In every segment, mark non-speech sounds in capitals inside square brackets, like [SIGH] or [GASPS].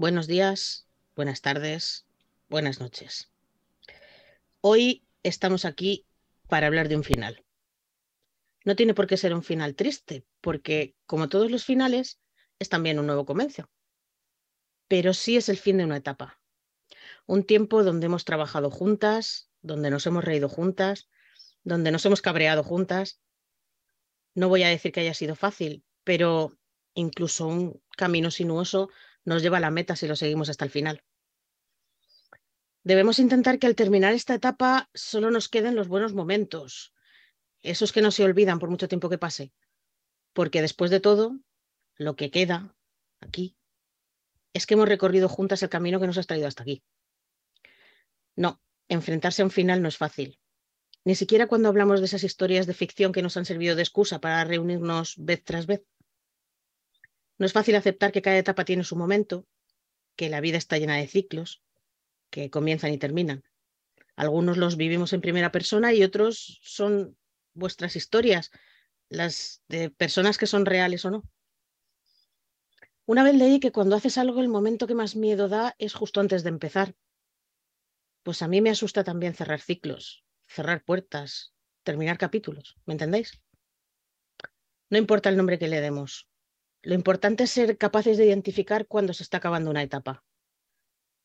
Buenos días, buenas tardes, buenas noches. Hoy estamos aquí para hablar de un final. No tiene por qué ser un final triste, porque como todos los finales, es también un nuevo comienzo. Pero sí es el fin de una etapa, un tiempo donde hemos trabajado juntas, donde nos hemos reído juntas, donde nos hemos cabreado juntas. No voy a decir que haya sido fácil, pero incluso un camino sinuoso nos lleva a la meta si lo seguimos hasta el final. Debemos intentar que al terminar esta etapa solo nos queden los buenos momentos, esos que no se olvidan por mucho tiempo que pase, porque después de todo, lo que queda aquí es que hemos recorrido juntas el camino que nos ha traído hasta aquí. No, enfrentarse a un final no es fácil. Ni siquiera cuando hablamos de esas historias de ficción que nos han servido de excusa para reunirnos vez tras vez. No es fácil aceptar que cada etapa tiene su momento, que la vida está llena de ciclos, que comienzan y terminan. Algunos los vivimos en primera persona y otros son vuestras historias, las de personas que son reales o no. Una vez leí que cuando haces algo el momento que más miedo da es justo antes de empezar, pues a mí me asusta también cerrar ciclos, cerrar puertas, terminar capítulos, ¿me entendéis? No importa el nombre que le demos. Lo importante es ser capaces de identificar cuándo se está acabando una etapa.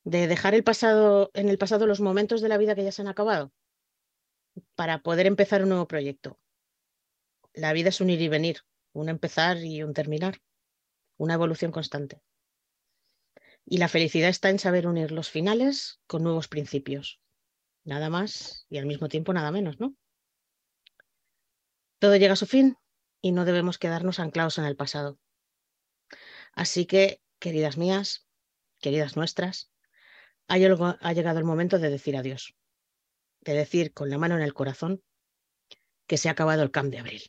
De dejar el pasado, en el pasado los momentos de la vida que ya se han acabado para poder empezar un nuevo proyecto. La vida es un ir y venir, un empezar y un terminar, una evolución constante. Y la felicidad está en saber unir los finales con nuevos principios. Nada más y al mismo tiempo nada menos, ¿no? Todo llega a su fin y no debemos quedarnos anclados en el pasado. Así que, queridas mías, queridas nuestras, ha llegado el momento de decir adiós, de decir con la mano en el corazón que se ha acabado el camp de abril.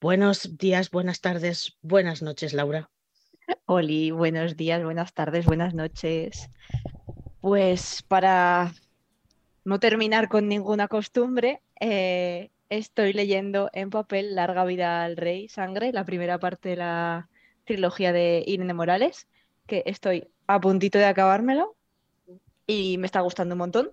Buenos días, buenas tardes, buenas noches, Laura. Oli, buenos días, buenas tardes, buenas noches. Pues para no terminar con ninguna costumbre, eh, estoy leyendo en papel Larga vida al rey, Sangre, la primera parte de la trilogía de Irene Morales, que estoy a puntito de acabármelo y me está gustando un montón.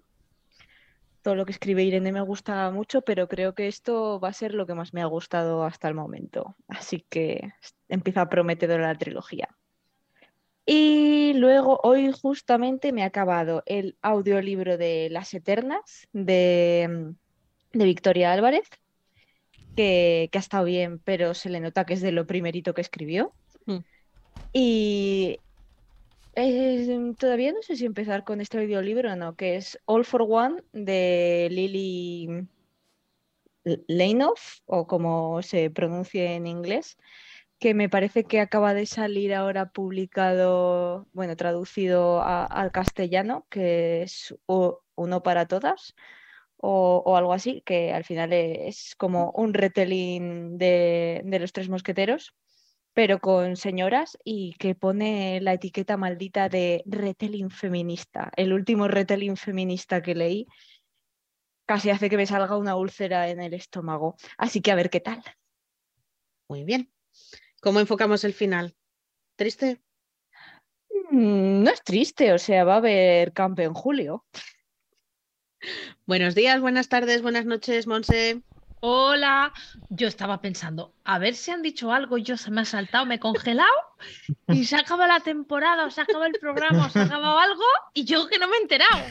Todo lo que escribe Irene me gusta mucho, pero creo que esto va a ser lo que más me ha gustado hasta el momento. Así que empieza prometedora la trilogía. Y luego hoy justamente me ha acabado el audiolibro de Las Eternas de, Victoria Álvarez, que, ha estado bien, pero se le nota que es de lo primerito que escribió. Mm. Y eh, todavía no sé si empezar con este audiolibro o no, que es All for One de Lily Leinoff, o como se pronuncia en inglés, que me parece que acaba de salir ahora publicado, bueno, traducido al castellano, que es Uno para Todas. O, algo así, que al final es como un retelling de, de los tres mosqueteros pero con señoras y que pone la etiqueta maldita de retelling feminista. El último retelling feminista que leí casi hace que me salga una úlcera en el estómago. Así que a ver qué tal. Muy bien. ¿Cómo enfocamos el final? ¿Triste? Mm, no es triste, o sea, va a haber campo en julio. Buenos días, buenas tardes, buenas noches, Monse. Hola, yo estaba pensando, a ver si han dicho algo, yo se me ha saltado, me he congelado y se acaba la temporada, o se acaba el programa, o se ha acabado algo y yo que no me he enterado.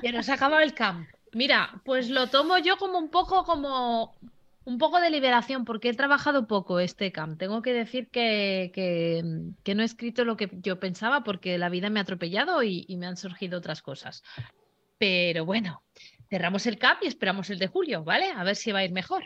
Pero se ha acabado el camp. Mira, pues lo tomo yo como un poco como un poco de liberación, porque he trabajado poco este camp. Tengo que decir que, que, no he escrito lo que yo pensaba porque la vida me ha atropellado y me han surgido otras cosas. Pero bueno, cerramos el CAP y esperamos el de julio, ¿vale? A ver si va a ir mejor.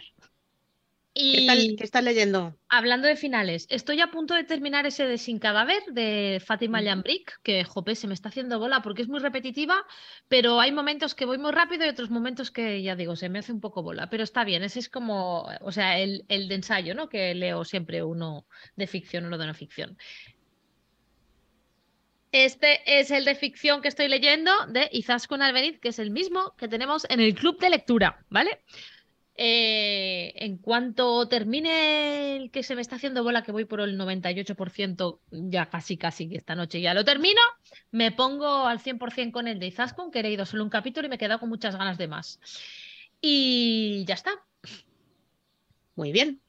¿Qué, tal, Y ¿Qué estás leyendo? hablando de finales, estoy a punto de terminar ese de Sin Cadáver de Fátima Ujú. Lambric, que jope, se me está haciendo bola porque es muy repetitiva, pero hay momentos que voy muy rápido y otros momentos que ya digo, se me hace un poco bola, pero está bien, ese es como, o sea, el, el de ensayo, ¿no? Que leo siempre uno de ficción, uno de no ficción. Este es el de ficción que estoy leyendo de Izaskun Albeniz, que es el mismo que tenemos en el club de lectura, ¿vale? Eh, en cuanto termine el que se me está haciendo bola, que voy por el 98%, ya casi, casi que esta noche ya lo termino, me pongo al 100% con el de Izaskun, que he leído solo un capítulo y me he quedado con muchas ganas de más. Y ya está. Muy bien.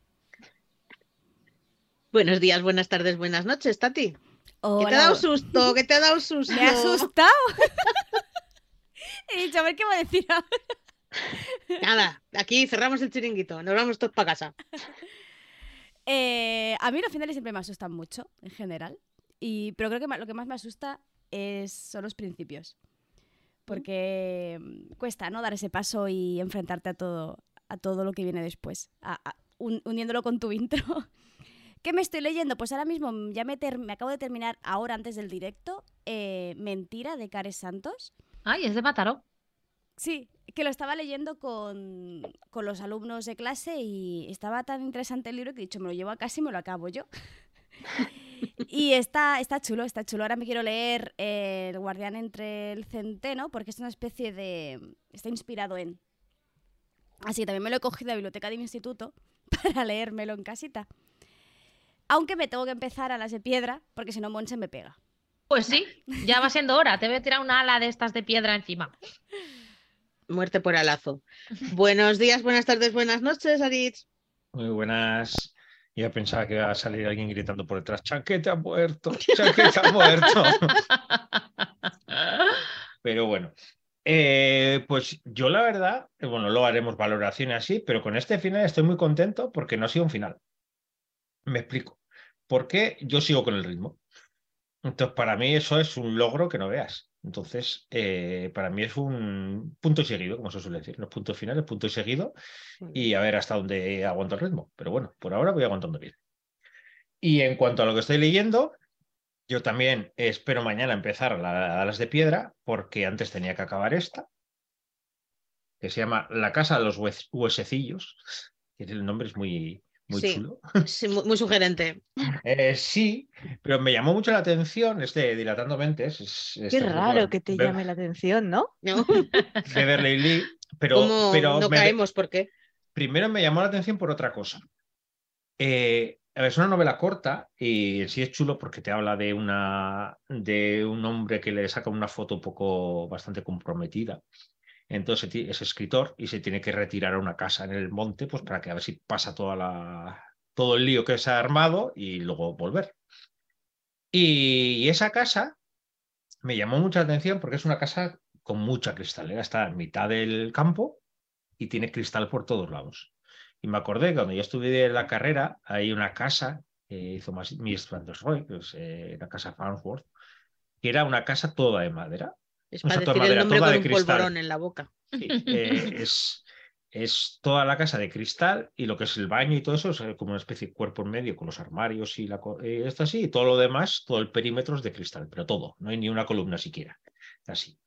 Buenos días, buenas tardes, buenas noches, Tati. ¿Qué te ha dado susto? ¿Qué te ha dado susto? Me ha asustado. [LAUGHS] He dicho, a ver qué va a decir ahora. [LAUGHS] Nada, aquí cerramos el chiringuito, nos vamos todos para casa. [LAUGHS] Eh, a mí los finales siempre me asustan mucho, en general. Y, pero creo que lo que más me asusta es, son los principios. Porque mm, cuesta, ¿no? Dar ese paso y enfrentarte a todo, a todo lo que viene después. a- a- un- uniéndolo con tu intro. ¿Qué me estoy leyendo? Pues ahora mismo mm, ya me, me acabo de terminar, ahora antes del directo, eh, Mentira de Cares Santos. Ay, es de Mataró. Sí, que lo estaba leyendo con, con los alumnos de clase y estaba tan interesante el libro que he dicho, me lo llevo a casa y me lo acabo yo. [LAUGHS] y está, está chulo, está chulo. Ahora me quiero leer eh, El guardián entre el centeno porque es una especie de... está inspirado en... Así que también me lo he cogido a la biblioteca de mi instituto [LAUGHS] para leérmelo en casita. Aunque me tengo que empezar a las de piedra porque si no Monse me pega. Pues sí, ya va siendo hora. Te voy a tirar una ala de estas de piedra encima. Muerte por alazo. Buenos días, buenas tardes, buenas noches, Aritz. Muy buenas. Ya pensaba que iba a salir alguien gritando por detrás, Chanquete ha muerto, Chanquete ha muerto. Pero bueno, eh, pues yo la verdad, eh, bueno, luego haremos valoración así, pero con este final estoy muy contento porque no ha sido un final. Me explico. Porque yo sigo con el ritmo. Entonces, para mí eso es un logro que no veas. Entonces, eh, para mí es un punto y seguido, como se suele decir. Los puntos finales, punto y seguido y a ver hasta dónde aguanto el ritmo. Pero bueno, por ahora voy aguantando bien. Y en cuanto a lo que estoy leyendo, yo también espero mañana empezar la, a las de piedra, porque antes tenía que acabar esta, que se llama La Casa de los Hues- Huesecillos, que el nombre es muy, muy Sí. chulo. Sí, muy, muy sugerente. Eh, sí, pero me llamó mucho la atención este Dilatando Mentes. es- Qué raro que te llame la atención, ¿no? [LAUGHS] ¿no? Beverly Lee, pero, ¿Cómo pero no me- caemos? ¿Por qué? primero me llamó la atención por otra cosa. Eh, es una novela corta y sí es chulo porque te habla de, una, de un hombre que le saca una foto un poco bastante comprometida. Entonces es escritor y se tiene que retirar a una casa en el monte pues para que a ver si pasa toda la, todo el lío que se ha armado y luego volver. Y esa casa me llamó mucha atención porque es una casa con mucha cristalera, está en mitad del campo y tiene cristal por todos lados. Y me acordé que cuando yo estudié la carrera, hay una casa que hizo más Mies van der eh, la casa Farnsworth, que era una casa toda de madera. Es para toda decir el nombre con de un cristal. polvorón en la boca. Sí, [LAUGHS] eh, es, es toda la casa de cristal y lo que es el baño y todo eso es eh, como una especie de cuerpo en medio con los armarios y la, eh, esto así, y todo lo demás, todo el perímetro es de cristal, pero todo, no hay ni una columna siquiera, así.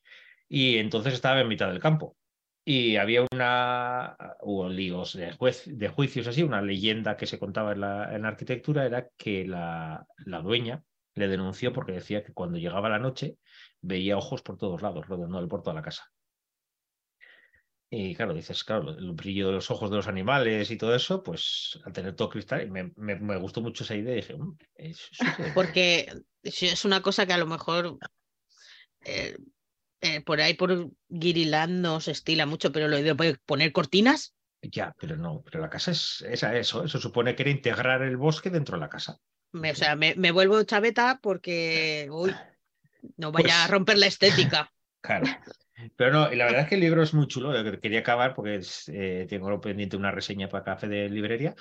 Y entonces estaba en mitad del campo y había una, hubo líos de, juez, de juicios así, una leyenda que se contaba en la, en la arquitectura era que la, la dueña le denunció porque decía que cuando llegaba la noche veía ojos por todos lados, rodeando por toda la casa. Y claro, dices, claro, el brillo de los ojos de los animales y todo eso, pues al tener todo cristal, me, me- me gustó mucho esa idea y dije, "Mm, es súper". [LAUGHS] Porque es una cosa que a lo mejor eh, eh, por ahí por Guiriland no se estila mucho, pero lo de poner cortinas, Ya, pero no, pero la casa es, es a eso, eso supone que era integrar el bosque dentro de la casa. me, o sea, me, me vuelvo chaveta porque [LAUGHS] uy, no vaya a Pues- romper la estética. [LAUGHS] Claro. Pero no, y la verdad es que el libro es muy chulo, lo que quería acabar porque es, eh, tengo pendiente una reseña para café de librería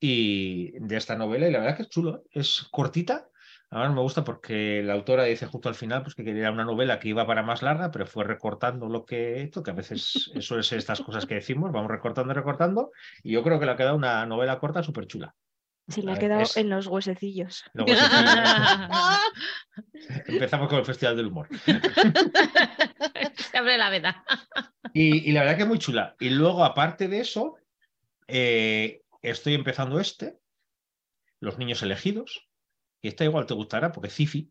y de esta novela, y la verdad es que es chulo, es cortita, Además me gusta porque la autora dice justo al final pues, que quería una novela que iba para más larga, pero fue recortando lo que esto, que a veces [LAUGHS] suele ser estas cosas que decimos, vamos recortando y recortando, y yo creo que le ha quedado una novela corta súper chula. Se le ha quedado es- en los huesecillos. Luego [LAUGHS] sí, empezamos con el Festival del Humor. Se abre la veda. Y, y la verdad que es muy chula. Y luego, aparte de eso, eh, estoy empezando este, Los Niños Elegidos, y esta igual te gustará porque Cifi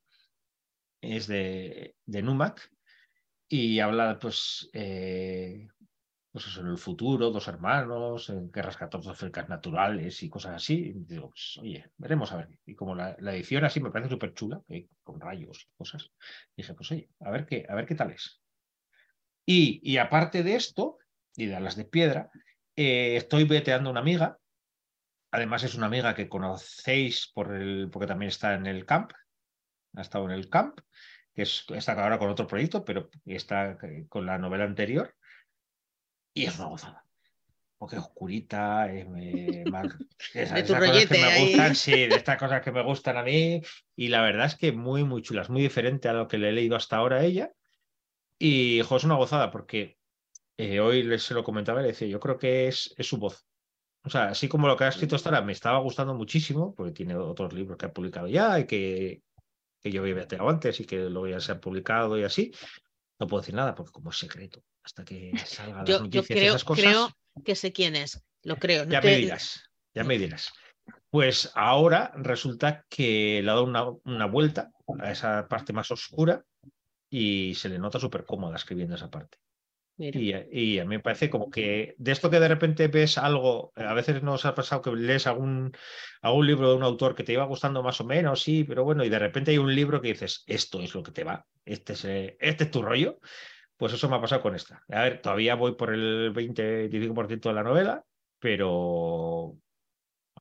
es de, de Numac y habla, pues, eh, pues eso, en el futuro, dos hermanos, en guerras catastróficas naturales y cosas así. Digo, pues, oye, veremos a ver. Y como la, la edición así me parece súper chula, con rayos y cosas, dije, pues oye, a ver qué, a ver qué tal es. Y, y aparte de esto, y de las de piedra, eh, estoy veteando una amiga. Además, es una amiga que conocéis por el, porque también está en el camp. Ha estado en el camp, que es, está ahora con otro proyecto, pero está eh, con la novela anterior. Y es una gozada. Porque es oscurita, es, eh, [LAUGHS] más- esas- De esas cosas que me gustan, sí, de estas cosas que me gustan a mí. Y la verdad es que muy, muy chulas, muy diferente a lo que le he leído hasta ahora a ella. Y jo, es una gozada porque eh, hoy les se lo comentaba y le decía, yo creo que es, es su voz. O sea, así como lo que ha escrito hasta ahora me estaba gustando muchísimo, porque tiene otros libros que ha publicado ya y que, que yo había veteado antes y que luego ya se han publicado y así. No puedo decir nada porque como es secreto, hasta que salgan las Yo, yo noticias y creo, esas cosas. creo que sé quién es. Lo creo. no Ya te- me dirás, ya me dirás. Pues ahora resulta que le ha dado una, una vuelta a esa parte más oscura y se le nota súper cómoda escribiendo esa parte. Mira. Y, y a mí me parece como que de esto que de repente ves algo, a veces nos ha pasado que lees algún, algún libro de un autor que te iba gustando más o menos, sí, pero bueno, y de repente hay un libro que dices, esto es lo que te va, este es, eh, este es tu rollo. Pues eso me ha pasado con esta. A ver, todavía voy por el 20-25% de la novela, pero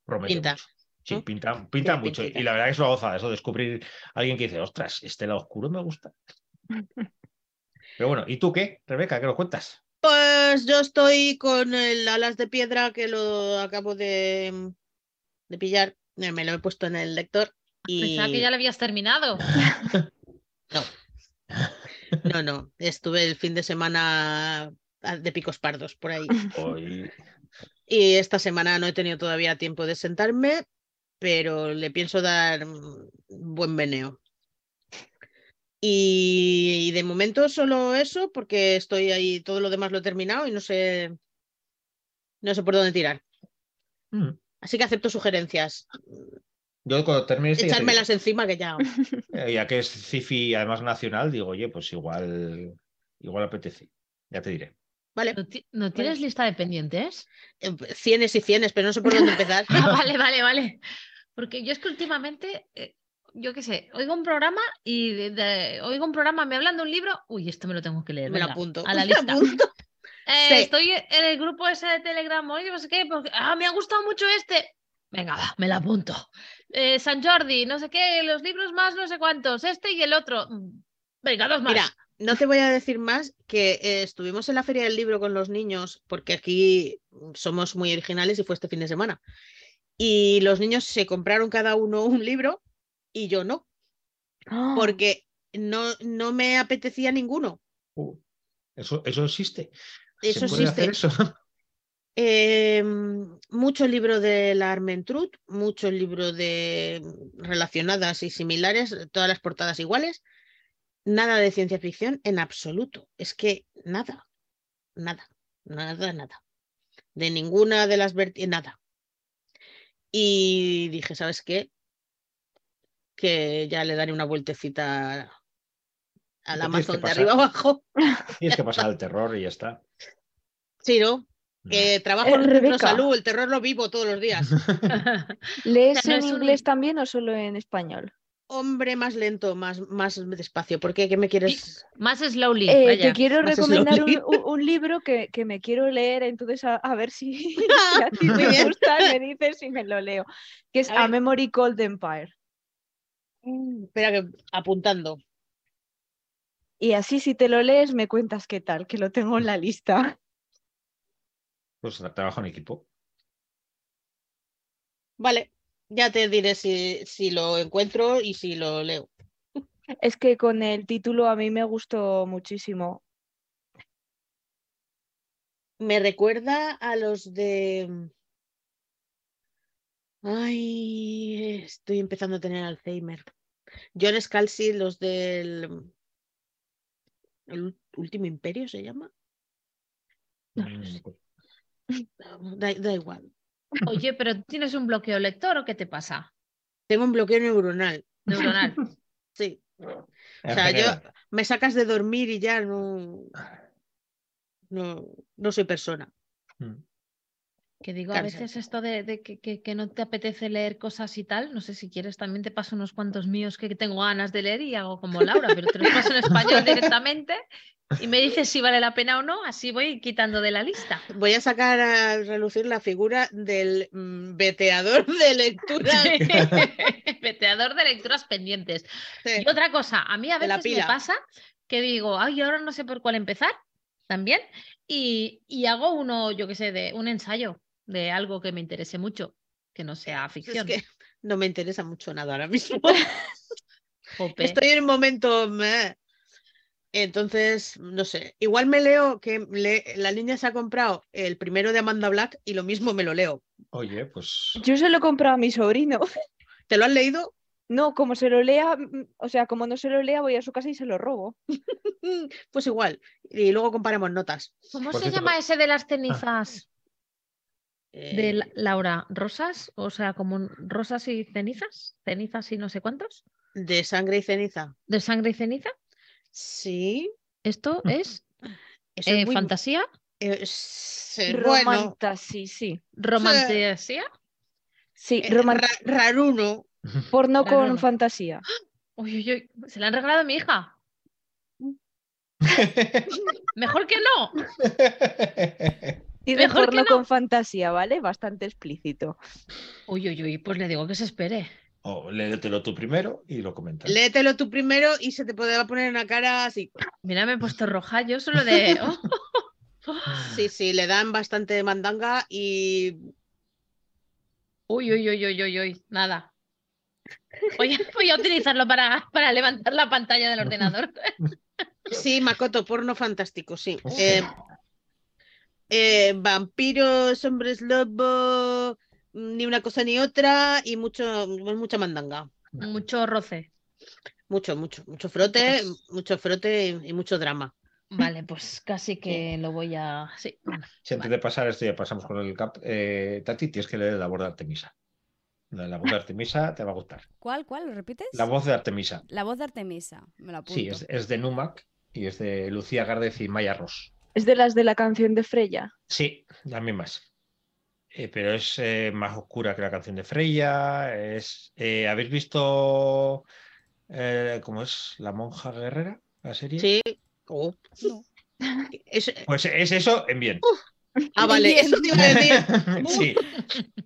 promete Pinta, mucho. Sí, ¿no? pinta, pinta mucho. pintita. Y la verdad es lo goza eso, descubrir a alguien que dice, ostras, este lado oscuro me gusta. [LAUGHS] Pero bueno, ¿y tú qué, Rebeca? ¿Qué nos cuentas? Pues yo estoy con el alas de piedra que lo acabo de, de pillar. Me lo he puesto en el lector. Y... Pensaba que ya lo habías terminado. [LAUGHS] No, no. Estuve el fin de semana ah, de picos pardos por ahí. [LAUGHS] Hoy... Y esta semana no he tenido todavía tiempo de sentarme, pero le pienso dar buen meneo. Y, y de momento solo eso, porque estoy ahí, todo lo demás lo he terminado y no sé, no sé por dónde tirar. Mm. Así que acepto sugerencias. Yo cuando termine este ya te Echármelas encima que ya. Eh, ya que es Cifi además nacional, digo, oye, pues igual, igual apetece. Ya te diré. Vale, ¿No, ti- no tienes lista de pendientes? eh, cienes y cienes, pero no sé por dónde empezar. [LAUGHS] Ah, vale, vale, vale. Porque yo es que últimamente, eh, yo qué sé, oigo un programa y de- de- oigo un programa, me hablan de un libro, uy, esto me lo tengo que leer. Me lo apunto. A la [LAUGHS] me lo lista. apunto. Eh, Sí. Estoy en el grupo ese de Telegram, oye, no sé qué, porque, ah, me ha gustado mucho este. Venga, va, me lo apunto. Eh, San Jordi, no sé qué, los libros más no sé cuántos, este y el otro. Mm, Venga, dos más. Mira, no te voy a decir más que eh, estuvimos en la Feria del Libro con los niños, porque aquí somos muy originales y fue este fin de semana. Y los niños se compraron cada uno un libro y yo no, Ah, porque no, no me apetecía ninguno. Uh, eso, eso existe. Eso ¿Se puede hacer existe. eso? [LAUGHS] Eh, mucho libro de la Armentrut, mucho libro de relacionadas y similares, todas las portadas iguales. Nada de ciencia ficción en absoluto. Es que nada, nada, nada, nada. De ninguna de las vertientes, nada. Y dije, ¿sabes qué? Que ya le daré una vueltecita al Amazon de arriba abajo. Tienes que pasar al terror y ya está. Sí, ¿no? Que trabajo Eh, en Rebeca. salud, el terror lo vivo todos los días. [LAUGHS] ¿Lees O sea, no en un- inglés también o solo en español? Hombre, más lento, más, más despacio. ¿Por qué? ¿Qué me quieres? Más slowly. Eh, vaya. te quiero más recomendar un, libro que, que me quiero leer, entonces a, a ver si, [LAUGHS] si [LAUGHS] a ti te gusta, me dices si me lo leo. Que es A A. Memory Cold Empire. Espera, que apuntando. Y así si te lo lees me cuentas qué tal, que lo tengo en la lista. Pues trabajo en equipo. Vale, Ya te diré si, si lo encuentro y si lo leo. Es que con el título a mí me gustó muchísimo. Me recuerda a los de. Ay, estoy empezando a tener Alzheimer. John Scalzi, los del. ¿El último imperio se llama? Mm, pues, [LAUGHS] Da, da igual. Oye, pero ¿tú ¿tienes un bloqueo lector o qué te pasa? Tengo un bloqueo neuronal. Neuronal. [LAUGHS] Sí. O sea, yo me sacas de dormir y ya no. No, no soy persona. Que digo, a veces esto de, de que, que- que no te apetece leer cosas y tal, no sé si quieres, también te paso unos cuantos míos que tengo ganas de leer y hago como Laura, pero te los paso en español directamente y me dices si vale la pena o no, así voy quitando de la lista. Voy a sacar a relucir la figura del mm, veteador de lectura. [LAUGHS] [LAUGHS] Veteador de lecturas pendientes. Sí. Y otra cosa, a mí a veces me pasa que digo, ay, ahora no sé por cuál empezar también. Y, y hago uno, yo qué sé, de un ensayo de algo que me interese mucho, que no sea Es ficción. que [LAUGHS] no me interesa mucho nada ahora mismo. [LAUGHS] Jope. Estoy en un momento. meh. Entonces, no sé. Igual me leo que le- la niña se ha comprado el primero de Amanda Black y lo mismo me lo leo. Oye, pues. Yo se lo comprado a mi sobrino. ¿Te lo has leído? No, como se lo lea, o sea, como no se lo lea, voy a su casa y se lo robo. [LAUGHS] Pues igual. Y luego comparamos notas. ¿Cómo Por se cierto, llama ese de las cenizas de Eh, La- Laura? ¿Rosas? O sea, como rosas y cenizas, cenizas y no sé cuántos. de sangre y ceniza. ¿De sangre y ceniza? Sí. ¿Esto es Eso eh, es muy- fantasía? eh, sí, bueno, Romantasí, sí. ¿Romantasía? Sí, eh, roman- ra- raruno. porno Raro. con fantasía. [GASPS] Uy, uy, uy, se la han regalado a mi hija. [LAUGHS] Mejor que no. [LAUGHS] Y de Mejor porno no. con fantasía, ¿vale? Bastante explícito. Uy, uy, uy, pues le digo que se espere. O léetelo tú primero y lo comentas. Léetelo tú primero y se te podrá poner en la cara así. Mira, me he puesto roja yo solo de. [LAUGHS] oh, Sí, sí, le dan bastante mandanga y Uy, uy, uy, uy, uy, uy, nada. Voy a, voy a utilizarlo para, para levantar la pantalla del ordenador. sí, Makoto, porno fantástico, sí. Eh, eh, vampiros, hombres lobo, ni una cosa ni otra y mucho, mucha mandanga. Mucho roce. Mucho, mucho, mucho frote, mucho frote y, mucho drama. Vale, pues casi que lo voy a. Sí, bueno, Si antes de pasar esto ya pasamos con el cap, eh, Tati, tienes que leer la voz de Artemisa. La voz de Artemisa te va a gustar. ¿Cuál, cuál? ¿Lo repites? La voz de Artemisa. La voz de Artemisa. Me la apunto. Sí, es, es de Numac y es de Lucía Gárdez y Maya Ross. Es de las de la canción de Freya. Sí, las mismas. Eh, pero es eh, más oscura que la canción de Freya. Es, eh, ¿Habéis visto eh, cómo es La monja guerrera? La serie. Sí. Oh. No. [LAUGHS] Es- Pues es eso en bien. ah, vale, Bien. eso te iba a decir. [LAUGHS] sí,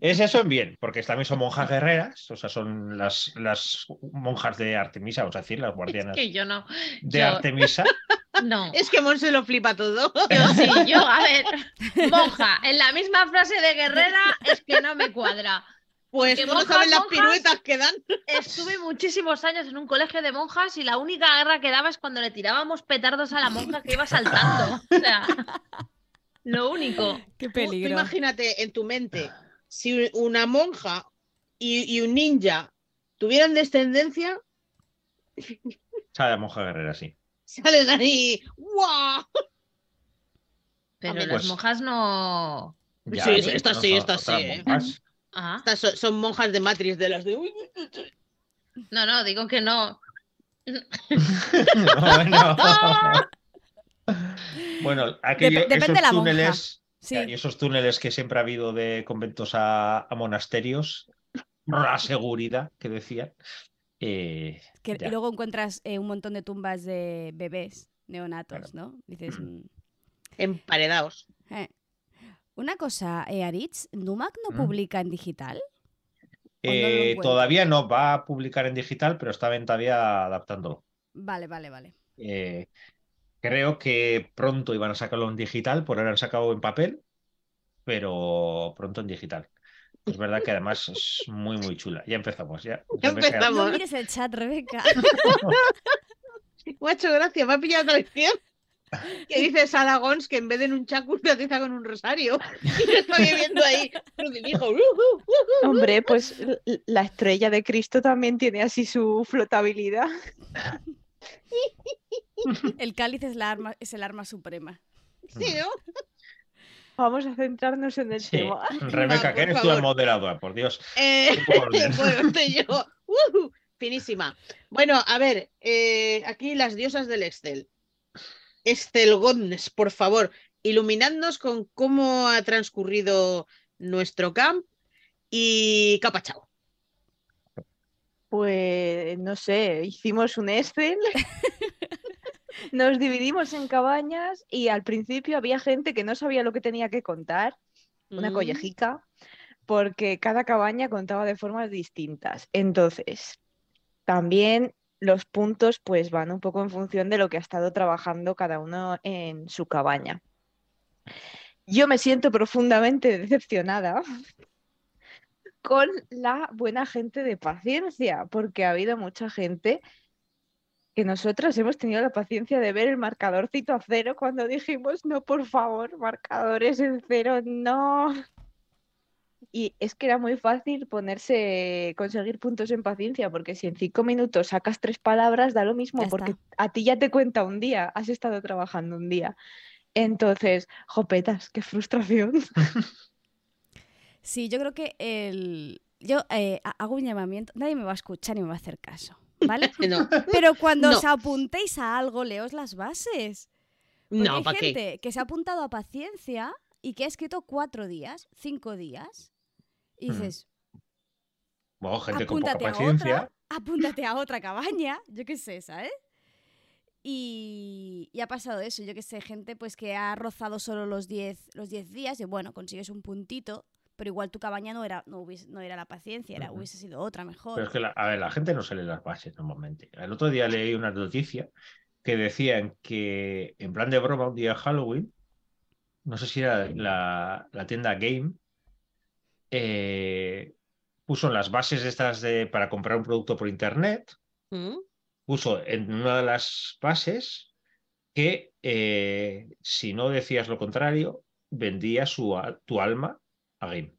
es eso en bien, porque también son monjas guerreras, o sea, son las, las monjas de Artemisa, vamos a decir, las guardianas que yo no. de yo- Artemisa. [LAUGHS] No. Es que Mon se lo flipa todo. Yo sí, yo, a ver, [LAUGHS] monja, en la misma frase de guerrera es que no me cuadra. Pues Que no monjas, sabes las piruetas que dan. Estuve muchísimos años en un colegio de monjas y la única guerra que daba es cuando le tirábamos petardos a la monja que iba saltando. O sea, lo único. Qué Tú- tú peligro. imagínate en tu mente, si una monja y, y un ninja tuvieran descendencia, Sabe la monja guerrera, sí. Salen ahí. ¡Guau! Pero Pues- las monjas no. Ya, Sí, sí, estas no sí, estas sí, ¿eh? Estas son, son monjas de Matrix de las de. uy, no, no, digo que no. [LAUGHS] bueno. [LAUGHS] bueno, aquello- Dep- depende esos de la monja. túneles, Sí. y esos túneles que siempre ha habido de conventos a, a monasterios, la seguridad que decían. Eh, Que- ya. luego encuentras eh, un montón de tumbas de bebés neonatos, ¿no? Dices. mm, Emparedados. eh. Una cosa, eh, Aritz, ¿Numac no Mm. publica en digital? Todavía no va a publicar en digital, pero está todavía adaptándolo. Vale, vale, vale. Eh, creo que pronto iban a sacarlo en digital, por ahora han sacado en papel, pero pronto en digital. Es verdad que además es muy, muy chula. Ya empezamos, ya. Ya Rebeca, empezamos. No Vamos. mires el chat, Rebeca. [LAUGHS] Me ha hecho gracia, me ha pillado la lección. Que dice Salagons que en vez de en un chacu lo utiliza con un rosario. Y estoy viendo ahí. Crucifijo. Uh, uh, uh, uh. Hombre, pues la estrella de Cristo también tiene así su flotabilidad. El cáliz es, la arma, es el arma suprema. Sí, ¿no? Vamos a centrarnos en el Sí. tema. [LAUGHS] Rebeca, que eres tú el moderador, por Dios. Eh, [LAUGHS] [LAUGHS] bueno, yo. Finísima. Bueno, a ver, eh, aquí las diosas del Excel. Estelgones, por favor, iluminadnos con cómo ha transcurrido nuestro camp y capa chao. Pues no sé, hicimos un Excel, nos dividimos en cabañas y al principio había gente que no sabía lo que tenía que contar, una Mm, collejica, porque cada cabaña contaba de formas distintas. Entonces, también los puntos pues van un poco en función de lo que ha estado trabajando cada uno en su cabaña. Yo me siento profundamente [LAUGHS] decepcionada con la buena gente de paciencia, porque ha habido mucha gente que nosotros hemos tenido la paciencia de ver el marcadorcito a cero cuando dijimos, no, por favor, marcadores en cero, no. Y es que era muy fácil ponerse, conseguir puntos en paciencia, porque si en cinco minutos sacas tres palabras, da lo mismo, Ya porque está. a ti ya te cuenta un día, has estado trabajando un día. Entonces, jopetas, qué frustración. [LAUGHS] Sí, yo creo que el... Yo eh, ha- hago un llamamiento, nadie me va a escuchar ni me va a hacer caso, ¿vale? [LAUGHS] No, Pero cuando No. os apuntéis a algo, leos las bases. Porque no, hay ¿para qué? gente que se ha apuntado a paciencia y que ha escrito cuatro días, cinco días. Y Mm. dices, Bueno, gente con poca apúntate a paciencia. otra, apúntate a otra cabaña, [LAUGHS] yo qué sé, ¿sabes? Y, y ha pasado eso, yo qué sé, gente pues que ha rozado solo los 10 los 10 días y bueno, consigues un puntito, pero igual tu cabaña no era, no hubiese- no era la paciencia, era, hubiese sido otra mejor. Pero es que, la, a ver, la gente no se lee las bases normalmente. El otro día leí una noticia que decían que en plan de broma un día de Halloween, no sé si era la, la tienda Game, eh, puso las bases estas de, para comprar un producto por internet, Mm, puso en una de las bases que eh, si no decías lo contrario, vendía su, tu alma [LAUGHS]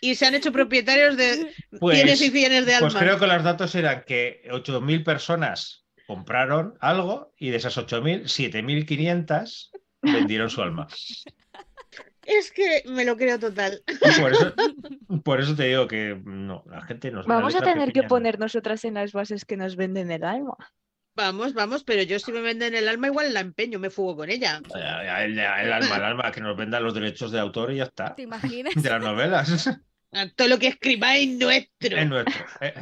Y se han hecho propietarios de Pues, cienes y cienes de Pues almas. creo que los datos eran que 8.000 personas compraron algo y de esas 8.000, 7.500 vendieron su alma. Es que me lo creo total. Por eso, por eso te digo que no, la gente no la Vamos a tener que pequeña poner nosotras en las bases que nos venden el alma. Vamos, vamos, pero yo si me venden el alma igual la empeño, me fugo con ella. El, el alma, el alma, que nos venda los derechos de autor y ya está. ¿Te imaginas? [LAUGHS] De las novelas. A Todo lo que escribáis nuestro. Es nuestro. Eh,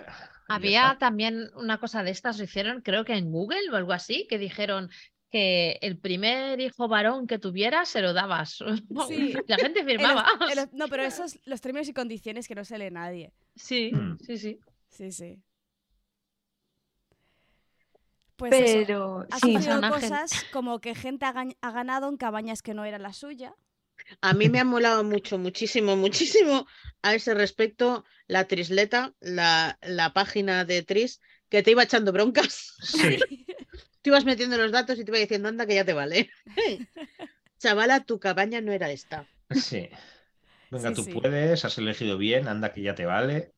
Había también una cosa de estas, lo hicieron creo que en Google o algo así, que dijeron que el primer hijo varón que tuviera se lo dabas. [LAUGHS] Sí. La gente firmaba. no, pero esos los términos y condiciones que no se lee nadie. Sí, Mm. sí, sí. Sí, sí. Pues eso. Pero Ha sí, Ángel. cosas como que gente ha, gan- ha ganado en cabañas que no era la suya. A mí me ha molado mucho, muchísimo, muchísimo a ese respecto la Trisleta, la, la página de Tris, que te iba echando broncas. Sí. [LAUGHS] Tú ibas metiendo los datos y te iba diciendo, anda, que ya te vale. Chavala, tu cabaña no era esta. Sí. Venga, Sí, tú sí. puedes, has elegido bien, anda que ya te vale.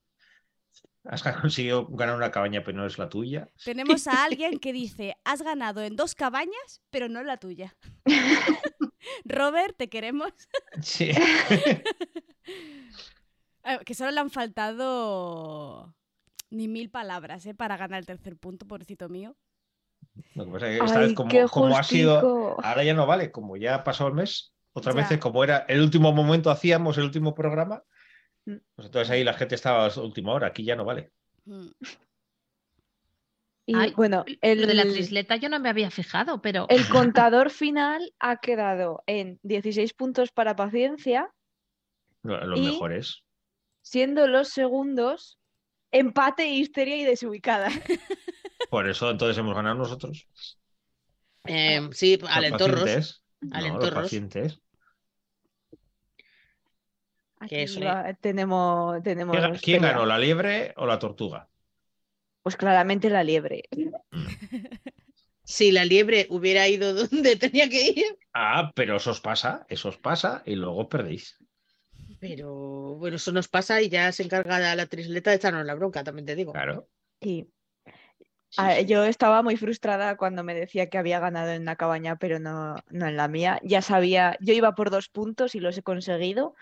Has [LAUGHS] conseguido ganar una cabaña, pero no es la tuya. Tenemos a [LAUGHS] alguien que dice, has ganado en dos cabañas, pero no en la tuya. [LAUGHS] Robert, te queremos. Sí. Eh, Que solo le han faltado ni mil palabras ¿eh? para ganar el tercer punto, pobrecito mío. Lo que pasa es que esta vez, como, ha sido, ahora ya no vale, como ya ha pasado el mes, otras Ya. veces, como era el último momento, hacíamos el último programa. Pues entonces ahí la gente estaba a última hora, aquí ya no vale. Mm. Y Ay, bueno, el, Lo de la trisleta yo no me había fijado, pero el contador final ha quedado en 16 puntos para paciencia, Lo, lo Y- mejor es. siendo los segundos empate, histeria y desubicada. [LAUGHS] Por eso entonces hemos ganado nosotros. Eh, sí, Los alentorros. pacientes. No, los Alentorros. pacientes. Aquí va- tenemos, tenemos ¿Quién, ganó, la liebre o la tortuga? Pues claramente la liebre. [LAUGHS] Si la liebre hubiera ido donde tenía que ir, Ah, pero eso os pasa, eso os pasa y luego perdéis. pero bueno, eso nos pasa y ya se encarga la trisleta de echarnos la bronca, también te digo. Claro. Sí. Sí, Ah, sí. Yo estaba muy frustrada cuando me decía que había ganado en una cabaña, pero no, no en la mía. Ya sabía, yo iba por dos puntos y los he conseguido.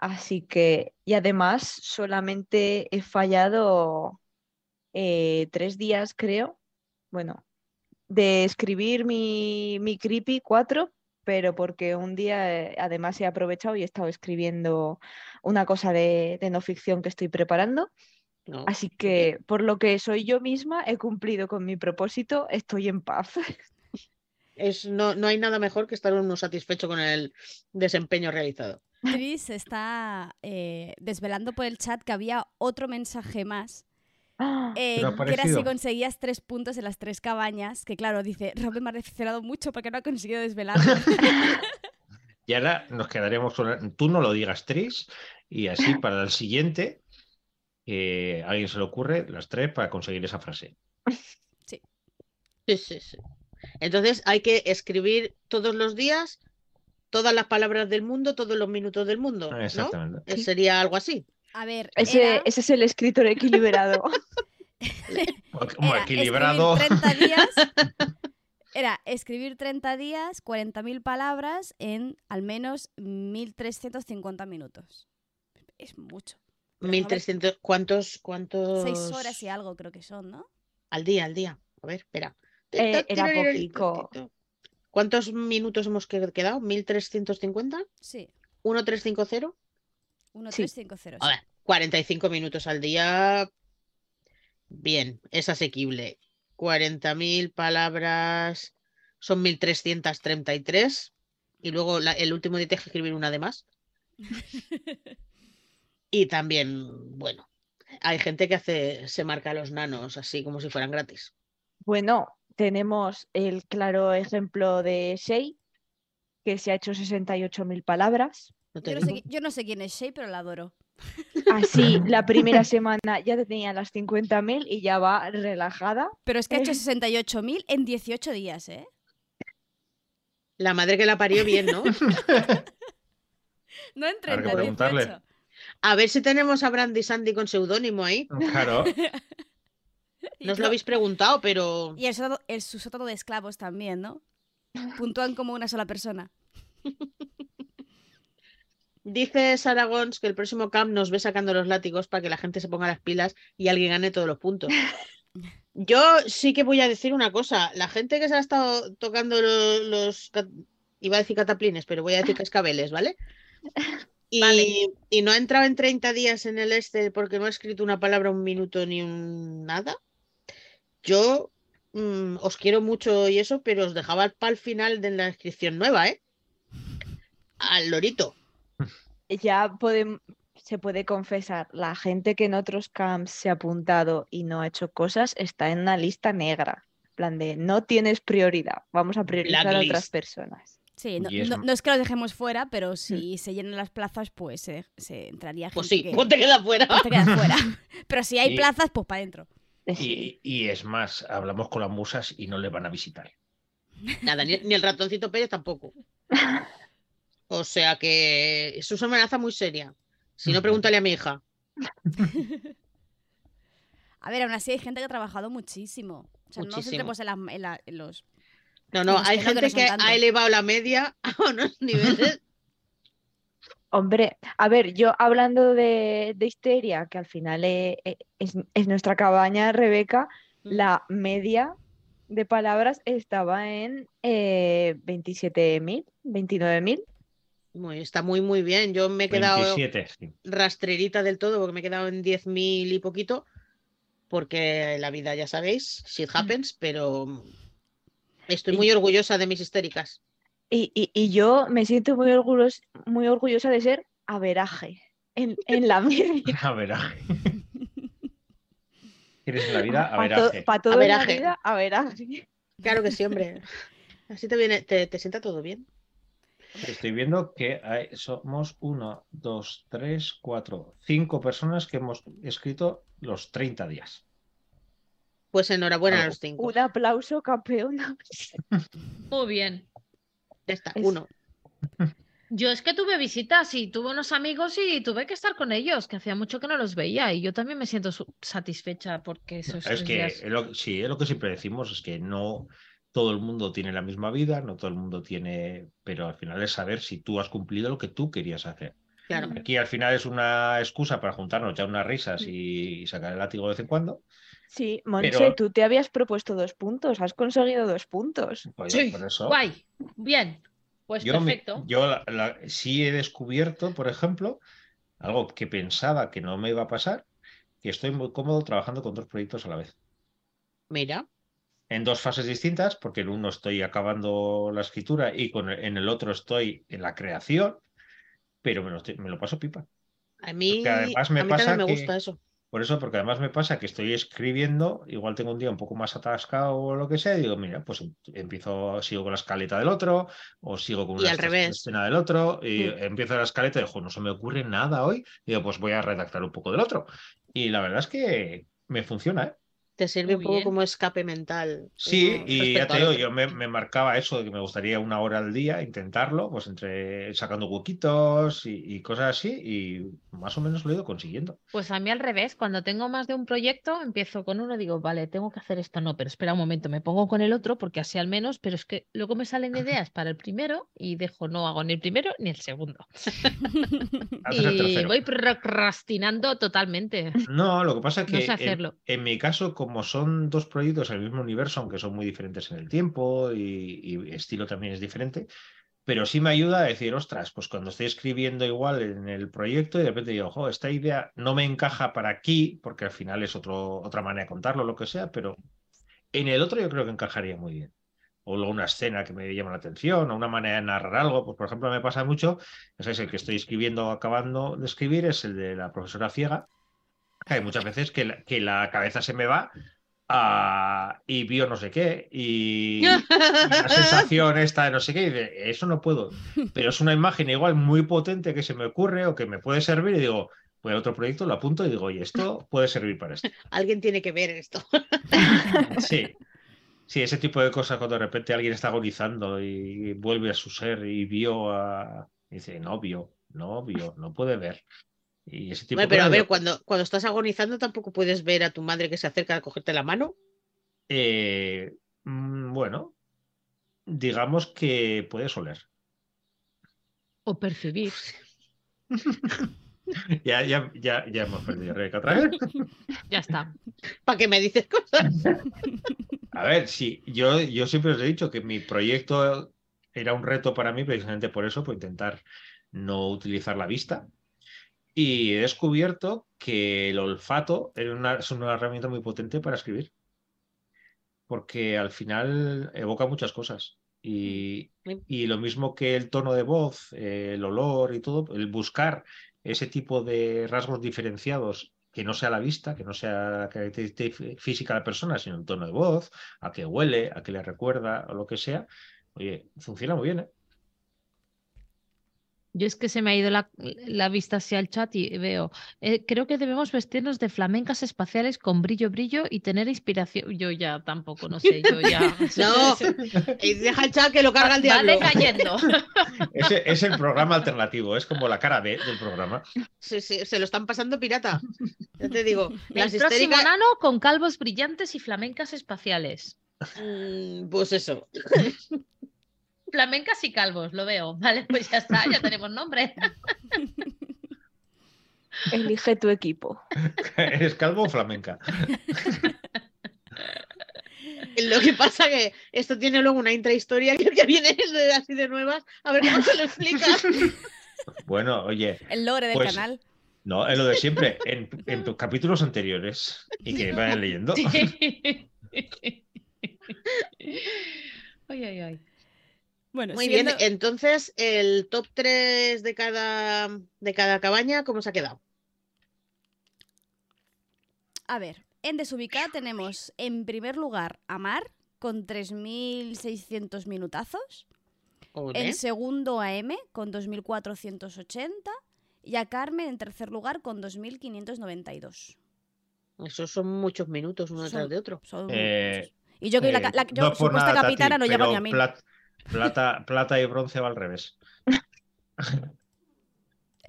Así que, y además solamente he fallado eh, tres días, creo. Bueno, de escribir mi, mi creepy cuatro, pero porque un día eh, además he aprovechado y he estado escribiendo una cosa de, de no ficción que estoy preparando. No, Así que, por lo que soy yo misma, he cumplido con mi propósito, estoy en paz. [LAUGHS] es, no, no hay nada mejor que estar uno satisfecho con el desempeño realizado. Tris está eh, desvelando por el chat que había otro mensaje más. Ah, eh, que era si conseguías tres puntos en las tres cabañas. Que claro, dice, Robin me ha decepcionado mucho porque no ha conseguido desvelar. [LAUGHS] [LAUGHS] Y ahora nos quedaremos con. Tú no lo digas, Tris, y así para el siguiente, eh, a alguien se le ocurre las tres para conseguir esa frase. Sí, sí, sí. Entonces hay que escribir todos los días todas las palabras del mundo, todos los minutos del mundo. Eh. Sería algo así. A ver, ese, era- ese es el escritor equilibrado. [LAUGHS] Como era equilibrado. Escribir [LAUGHS] 30 días, era escribir 30 días, 40.000 palabras en al menos 1.350 minutos. Es mucho. Pero no me- 1300, ¿cuántos, cuántos? Seis horas y algo creo que son, ¿no? Al día, al día. A ver, espera. Eh, era poquito. ¿Cuántos minutos hemos que- quedado? ¿1350? Sí. ¿1350? 1350. A ver, 45 minutos al día. Bien, es asequible. 40.000 palabras son 1.333. Y luego la- el último día tienes que escribir una de más. [LAUGHS] Y también, bueno, hay gente que hace, se marca los nanos así como si fueran gratis. Bueno, tenemos el claro ejemplo de Shea, que se ha hecho 68.000 palabras. No Yo no, sé, digo. qui- yo no sé quién es Shay, pero la adoro. Así, [LAUGHS] la primera semana ya tenía las 50.000 y ya va relajada. Pero es que ha hecho Eh. 68.000 en 18 días, ¿eh? La madre que la parió bien, ¿no? [LAUGHS] No en Habrá 30, que en preguntarle. 18. A ver si tenemos a Brandy Sandy con seudónimo ahí. Claro. [LAUGHS] No os lo habéis preguntado, pero Y el, sótano- el su sótano de esclavos también, ¿no? [LAUGHS] Puntúan como una sola persona. dice Saragons que el próximo camp nos ve sacando los látigos para que la gente se ponga las pilas y alguien gane todos los puntos. [LAUGHS] Yo sí que voy a decir una cosa. La gente que se ha estado tocando lo- los, iba a decir cataplines, pero voy a decir cascabeles, ¿vale? [LAUGHS] Y, Vale. y no ha entrado en 30 días en el este porque no ha escrito una palabra, un minuto ni un nada. Yo mm, os quiero mucho y eso, pero os dejaba para el final de la inscripción nueva, ¿eh? Al lorito. Ya podem- se puede confesar, la gente que en otros camps se ha apuntado y no ha hecho cosas está en una lista negra. En plan de, no tienes prioridad, vamos a priorizar a otras personas. Sí, no, es no- m- no es que los dejemos fuera, pero si se llenan las plazas, pues eh, se entraría Pues gente sí, que fuera. pues te quedas fuera. [LAUGHS] Pero si hay plazas, pues para adentro. [LAUGHS] Sí. Y, y es más, hablamos con las musas y no le van a visitar. Nada, ni, ni el ratoncito Pérez tampoco. [LAUGHS] O sea que eso es una amenaza muy seria. Si no, pregúntale a mi hija. [LAUGHS] A ver, aún así hay gente que ha trabajado muchísimo. O sea, no nos Muchísimo. en, la- en la- en los... No, no, hay que no, que gente no que tantos. ha elevado la media a unos niveles. Hombre, a ver, yo hablando de, de histeria, que al final eh, eh, es, es nuestra cabaña, Rebeca, la media de palabras estaba en eh, 27.000, 29.000. Muy- está muy, muy bien. Yo me he quedado 27, sí. rastrerita del todo porque me he quedado en 10.000 y poquito. Porque la vida, ya sabéis, shit happens, pero estoy Y- muy orgullosa de mis histéricas. Y, y- y yo me siento muy orgullosa, muy orgullosa de ser averaje en, en la [LAUGHS] media. Averaje. [LAUGHS] ¿Quieres en la vida? Para Averaje. todo en la Averaje. vida, averaje. Claro que sí, hombre. [LAUGHS] Así te viene, te, te sienta todo bien. Estoy viendo que hay- somos uno, dos, tres, cuatro, cinco personas que hemos escrito los 30 días. Pues enhorabuena a los cinco. Un aplauso, campeona. Muy bien. Ya está, Es- uno. [LAUGHS] Yo es que tuve visitas y tuve unos amigos y tuve que estar con ellos, que hacía mucho que no los veía y yo también me siento satisfecha porque esos Es que días- es lo- sí, es lo que siempre decimos, es que no todo el mundo tiene la misma vida, no todo el mundo tiene, pero al final es saber si tú has cumplido lo que tú querías hacer. Claro. Mm. Aquí al final es una excusa para juntarnos, echar unas risas y sacar el látigo de vez en cuando. Sí, Pero- tú te habías propuesto dos puntos, has conseguido dos puntos. Pues Sí, por eso. guay, bien, pues Yo, me- perfecto. yo la- la- sí he descubierto, por ejemplo, algo que pensaba que no me iba a pasar, que estoy muy cómodo trabajando con dos proyectos a la vez. Mira, En dos fases distintas, porque en uno estoy acabando la escritura y con el- en el otro estoy en la creación, pero me lo, estoy- me lo paso pipa. a mí, además me a mí pasa me que- gusta eso. Por eso, porque además me pasa que estoy escribiendo, igual tengo un día un poco más atascado o lo que sea, y digo, mira, pues em- empiezo, sigo con la escaleta del otro, o sigo con una escena del otro, y Mm. empiezo la escaleta y digo, no se me ocurre nada hoy, y digo, pues voy a redactar un poco del otro. Y la verdad es que me funciona, ¿eh? Te sirve un poco bien. como escape mental. Sí, y ya te digo, yo me, me marcaba eso de que me gustaría una hora al día intentarlo, pues entre sacando huequitos y, y cosas así, y más o menos lo he ido consiguiendo. Pues a mí al revés, cuando tengo más de un proyecto, empiezo con uno y digo, vale, tengo que hacer esto, no, pero espera un momento, me pongo con el otro porque así al menos, pero es que luego me salen ideas para el primero y dejo, no hago ni el primero ni el segundo. [LAUGHS] El Y voy procrastinando totalmente. No, lo que pasa es No que sé en-. En, mi caso, como son dos proyectos en el mismo universo, aunque son muy diferentes en el tiempo y, y estilo también es diferente, pero sí me ayuda a decir, ostras, pues cuando estoy escribiendo igual en el proyecto y de repente digo, ojo, esta idea no me encaja para aquí, porque al final es otro, otra manera de contarlo, lo que sea, pero en el otro yo creo que encajaría muy bien. O luego una escena que me llama la atención, o una manera de narrar algo. Pues, por ejemplo, me pasa mucho, ese es el que estoy escribiendo, acabando de escribir, es el de la profesora ciega. Hay muchas veces que la, que la cabeza se me va a- y vio no sé qué, y, y [LAUGHS] la sensación esta de no sé qué, y de, eso no puedo. Pero es una imagen igual muy potente que se me ocurre o que me puede servir, y digo, voy a otro proyecto, lo apunto y digo, oye, esto puede servir para esto. [LAUGHS] Alguien tiene que ver esto. [LAUGHS] Sí. Sí, ese tipo de cosas cuando de repente alguien está agonizando y vuelve a su ser y vio a. y dice, no vio, no vio, no puede ver. Y ese tipo Bueno, de pero a ver, cuando, cuando estás agonizando tampoco puedes ver a tu madre que se acerca a cogerte la mano. eh, mm, bueno, digamos que puedes oler. O percibir. [LAUGHS] Ya, ya, ya, ya hemos perdido Rebeca otra vez. Ya está. ¿Para qué me dices cosas? [LAUGHS] A ver, sí, yo, yo siempre os he dicho que mi proyecto era un reto para mí, precisamente por eso, por intentar no utilizar la vista. Y he descubierto que el olfato era una- es una herramienta muy potente para escribir. Porque al final evoca muchas cosas. Y, y lo mismo que el tono de voz, eh, el olor y todo, el buscar ese tipo de rasgos diferenciados que no sea la vista, que no sea la característica física de la persona, sino el tono de voz, a qué huele, a qué le recuerda o lo que sea, oye, funciona muy bien, ¿eh? Yo es que se me ha ido la, la vista hacia el chat y veo, eh, creo que debemos vestirnos de flamencas espaciales con brillo, brillo y tener inspiración. Yo ya tampoco, no sé, yo ya. [LAUGHS] [LAUGHS] No, y deja el chat que lo carga el diablo. decayendo. [LAUGHS] Ese es el programa alternativo, es como la cara B del programa. Sí, sí, se lo están pasando pirata. Ya te digo, El las próximo histéricas. nano con calvos brillantes y flamencas espaciales. Mm, Pues eso. Flamencas y calvos, lo veo. [LAUGHS] Vale, pues ya está, ya [LAUGHS] tenemos nombre. Elige tu equipo. [LAUGHS] ¿Eres calvo o flamenca? Lo que pasa que esto tiene luego una intrahistoria que, que viene de- así de nuevas. A ver cómo se lo explicas. Bueno, oye, El lore del Pues- canal. no, es lo de siempre, en, en tus capítulos anteriores y que vayan leyendo. Ay, ay, ay. Bueno, Muy siguiendo- bien, entonces el top 3 de cada, de cada cabaña, ¿cómo se ha quedado? A ver, en desubicada tenemos en primer lugar a Mar con 3.600 minutazos. En segundo a M con 2.480 y a Carmen en tercer lugar con 2.592. Esos son muchos minutos uno detrás de otro. Son Eh, y yo que la, Eh, la- yo, no supuesta nada, Tati, capitana, no pero ni a mí. plat- plata, plata y bronce va al revés. [LAUGHS]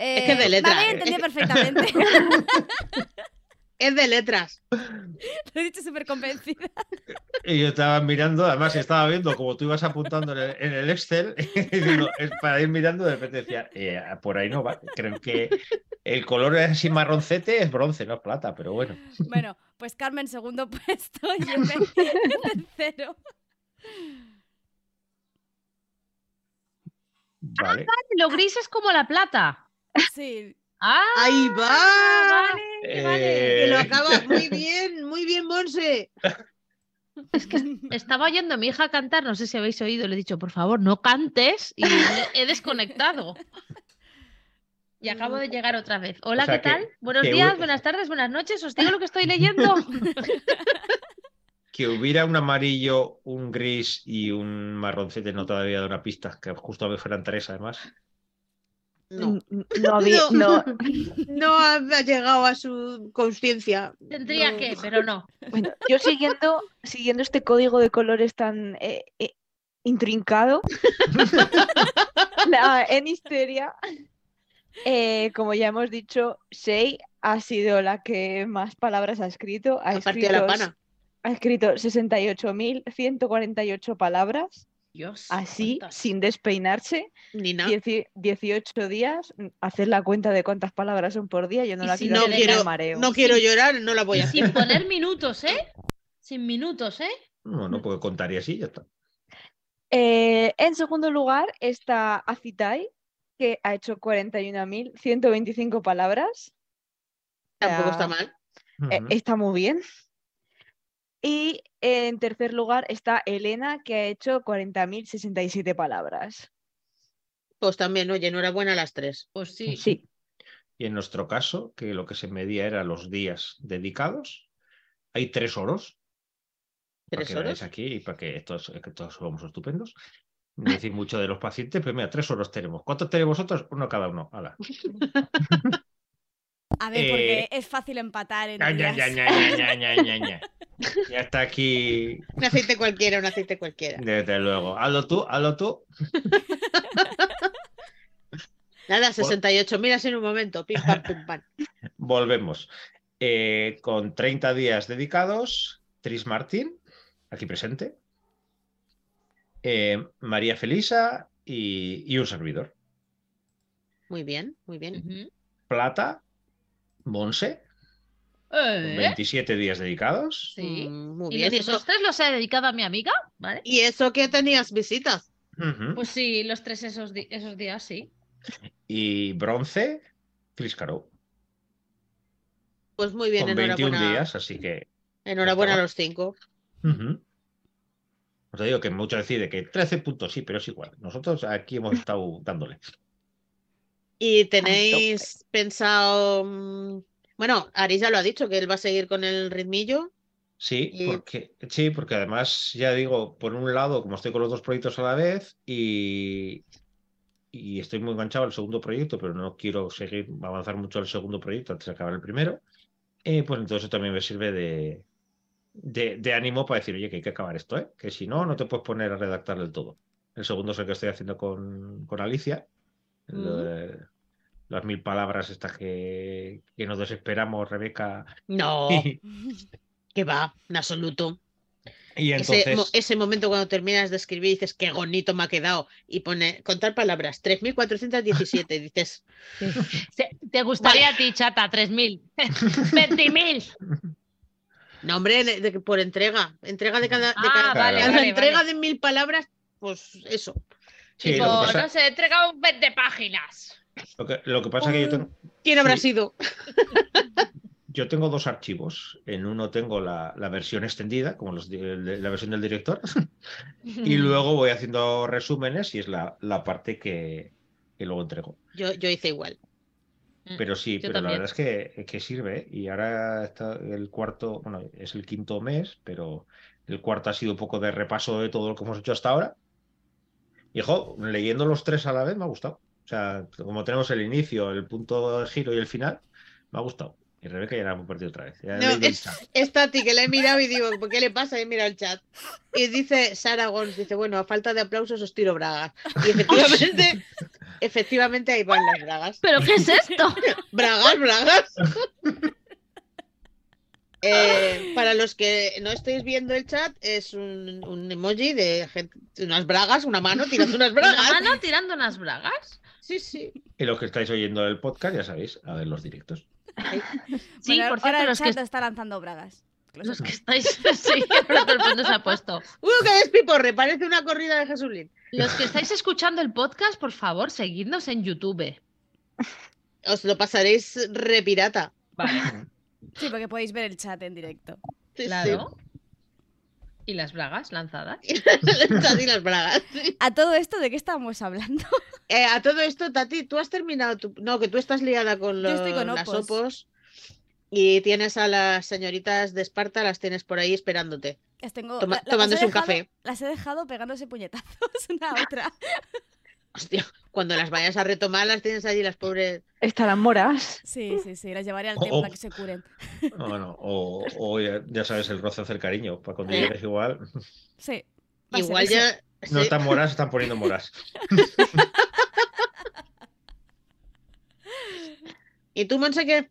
Eh, que de Me letra. había entendido [LAUGHS] perfectamente. [LAUGHS] Es de letras. Lo he dicho súper convencida. Y yo estaba mirando, además estaba viendo como tú ibas apuntando en el, en el Excel, y digo, es para ir mirando, de repente decía, "Eh, por ahí no va. Creo que el color es así marroncete, es bronce, no es plata, pero bueno. Bueno, pues Carmen segundo puesto y M tercero. Vale. Lo gris es como la plata. Sí. Ah, Ahí va. vale, vale. Que lo Eh, acaba muy bien, muy bien, Monse. Estaba oyendo a mi hija cantar, no sé si habéis oído, le he dicho, por favor, no cantes y he desconectado. Y acabo de llegar otra vez. Hola, O sea ¿qué tal? que- Buenos que días, buenas tardes, buenas noches. ¿Os digo lo que estoy leyendo? [LAUGHS] que hubiera un amarillo, un gris y un marroncete no todavía de una pista, que justo me fueran tres además. No, N- n- no [LAUGHS] había- no. [LAUGHS] no ha llegado a su conciencia. Tendría No. que, pero no. Bueno, yo siguiendo, siguiendo este código de colores tan eh, eh, intrincado, [LAUGHS] la- en Histeria, eh, como ya hemos dicho, Shei ha sido la que más palabras ha escrito. Ha Ha partido la pana. Ha escrito 68.148 palabras, Dios. así, cuántas. sin despeinarse. Ni nada. Dieci- 18 días, mm, hacer la cuenta de cuántas palabras son por día, yo no Y la si quiero no quiero- mareo. No quiero llorar, no la voy a hacer. Sin poner [LAUGHS] minutos, ¿eh? Sin minutos, ¿eh? No, no, porque contaría así, ya está. Eh, en segundo lugar está Acitai, que ha hecho 41.125 palabras. Tampoco sea, está mal. eh, está muy bien. Y en tercer lugar está Elena, que ha hecho 40.067 palabras. Pues también, oye, enhorabuena a las tres. Pues sí. Sí, Y en nuestro caso, que lo que se medía era los días dedicados, hay tres oros. Para ¿Tres que veáis oros? aquí y para que todos, que todos somos estupendos. No decir mucho de los pacientes, pero mira, tres oros tenemos. ¿Cuántos tenéis vosotros? Uno cada uno. Hala. [LAUGHS] A ver, Eh, porque es fácil empatar en Ya, ya, ya, está aquí, Un aceite cualquiera, un aceite cualquiera. desde luego. Hazlo tú, hazlo tú. Nada, 68 miras en un momento. Pim, pam, pum, pam. [LAUGHS] Volvemos. Eh, con 30 días dedicados, Tris Martín, aquí presente, eh, María Felisa y, y un servidor. Muy bien, muy bien. Plata, Monse, Eh, 27 días dedicados. Sí. Mm, muy Y bien. ¿Y otros eso, tres los he dedicado a mi amiga, ¿vale? y eso que tenías visitas. Pues sí, los tres esos, esos días, sí. Y bronce, Chris Caro, Pues muy bien, con 21 enhorabuena. días, así que. Enhorabuena a los cinco. ujú. Os digo que mucho decide que 13 puntos, sí, pero es igual. Nosotros aquí hemos estado dándole. ¿Y tenéis pensado... mm, Bueno, Ari ya lo ha dicho, que él va a seguir con el ritmillo. Sí, Y- porque, sí, porque además, ya digo, por un lado, como estoy con los dos proyectos a la vez y, y estoy muy enganchado al segundo proyecto, pero no quiero seguir avanzar mucho al segundo proyecto antes de acabar el primero, eh, pues entonces eso también me sirve de, de, de ánimo para decir, oye, que hay que acabar esto, ¿eh? que si no, no te puedes poner a redactar del todo. El segundo es el que estoy haciendo con, con Alicia, las mil palabras estas que, que nos desesperamos, Rebeca. No, [LAUGHS] que va, en absoluto. y Ese, mo- ese momento cuando terminas de escribir dices, qué bonito me ha quedado. Y pone, contar palabras, 3.417. y dices, ¿Te gustaría a ti, chata? 3.000. 20.000. [LAUGHS] no, hombre, de- de- por entrega. Entrega de cada, de Ah, cada, vale, cada vale, entrega vale. de mil palabras, pues eso. Sí, tipo, lo que pasa- no sé, he entregado 20 páginas. Lo que, lo que pasa es que yo tengo, ¿Quién habrá Sí. sido? [LAUGHS] yo tengo dos archivos. En uno tengo la, la versión extendida, como los la versión del director, [LAUGHS] y luego voy haciendo resúmenes y es la, la parte que, que luego entrego. Yo, yo hice igual. Pero sí, Yo pero la verdad es que, que sirve. ¿eh? Y ahora está el cuarto, bueno, es el quinto mes, pero el cuarto ha sido un poco de repaso de todo lo que hemos hecho hasta ahora. Y jo, leyendo los tres a la vez me ha gustado. O sea, como tenemos el inicio, el punto de giro y el final, me ha gustado. Y Rebeca ya la hemos perdido otra vez. Ya No, es, es Tati, que le he mirado y digo, ¿por qué le pasa? Y mira el chat. Y dice Sara Gons, dice, bueno, a falta de aplausos os tiro bragas. Y efectivamente, [LAUGHS] efectivamente ahí van las bragas. ¿Pero qué es esto? [LAUGHS] Bragas, bragas. [LAUGHS] Eh, para los que no estéis viendo el chat, es un, un emoji de gente, unas bragas, una mano tirando unas [LAUGHS] ¿Una bragas. mano tirando unas bragas? Sí, sí. Y los que estáis oyendo el podcast, ya sabéis, a ver los directos. Sí, Bueno, por cierto, ahora el los chat que, está lanzando bragas. Los que estáis. [LAUGHS] Sí, todo [LAUGHS] el mundo se ha puesto. ¡Uh, qué despiporre! Parece una corrida de Jesulín. Los que estáis escuchando el podcast, por favor, seguidnos en YouTube. Os lo pasaréis repirata. Vale, Sí, porque podéis ver el chat en directo. Sí, claro. ¿Y las bragas lanzadas? [LAUGHS] Tati las bragas. sí. A todo esto, ¿de qué estábamos hablando? [LAUGHS] Eh, a todo esto, Tati, tú has terminado tu... No, que tú estás liada con Yo los, estoy con las opos. opos y tienes a las señoritas de Esparta, las tienes por ahí esperándote. Las tengo, Toma- la- la- las he tomándose un café. Las he dejado pegándose puñetazos [LAUGHS] una a otra. Hostia, cuando las vayas a retomar, las tienes allí, las pobres. Estarán moras. Sí, sí, sí, las llevaré al Oh, templo a que se curen. Bueno, o, o ya, ya sabes, el roce hace el cariño. Para cuando Eh. llegues igual. Sí. Igual ya. No están moras, están poniendo moras. [LAUGHS] ¿Y tú, Monse, qué?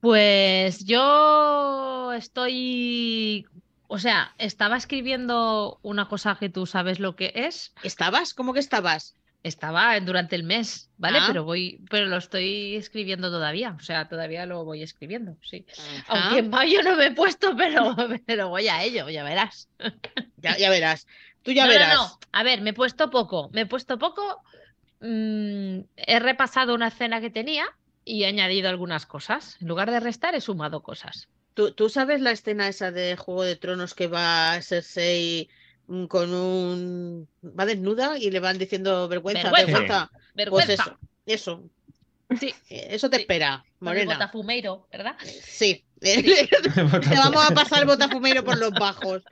Pues yo estoy. O sea, estaba escribiendo una cosa que tú sabes lo que es. ¿Estabas? ¿Cómo que estabas? Estaba durante el mes, ¿vale? Ah. Pero voy, pero lo estoy escribiendo todavía. O sea, todavía lo voy escribiendo, sí. Ajá, Aunque en mayo no me he puesto, [LAUGHS] pero, pero voy a ello, ya verás. ya, ya verás. Tú ya no, no, verás. no. A ver, me he puesto poco. Me he puesto poco. mm, he repasado una escena que tenía y he añadido algunas cosas. En lugar de restar, he sumado cosas. ¿Tú, tú sabes la escena esa de Juego de Tronos que va Cersei mm, con un... va desnuda y le van diciendo vergüenza, Vergüenza. vergüenza. Pues eso, eso. Sí. Eh, Eso te Sí. espera, Morena. botafumeiro, ¿verdad? Sí. [LAUGHS] Te vamos a pasar el botafumeiro por los bajos.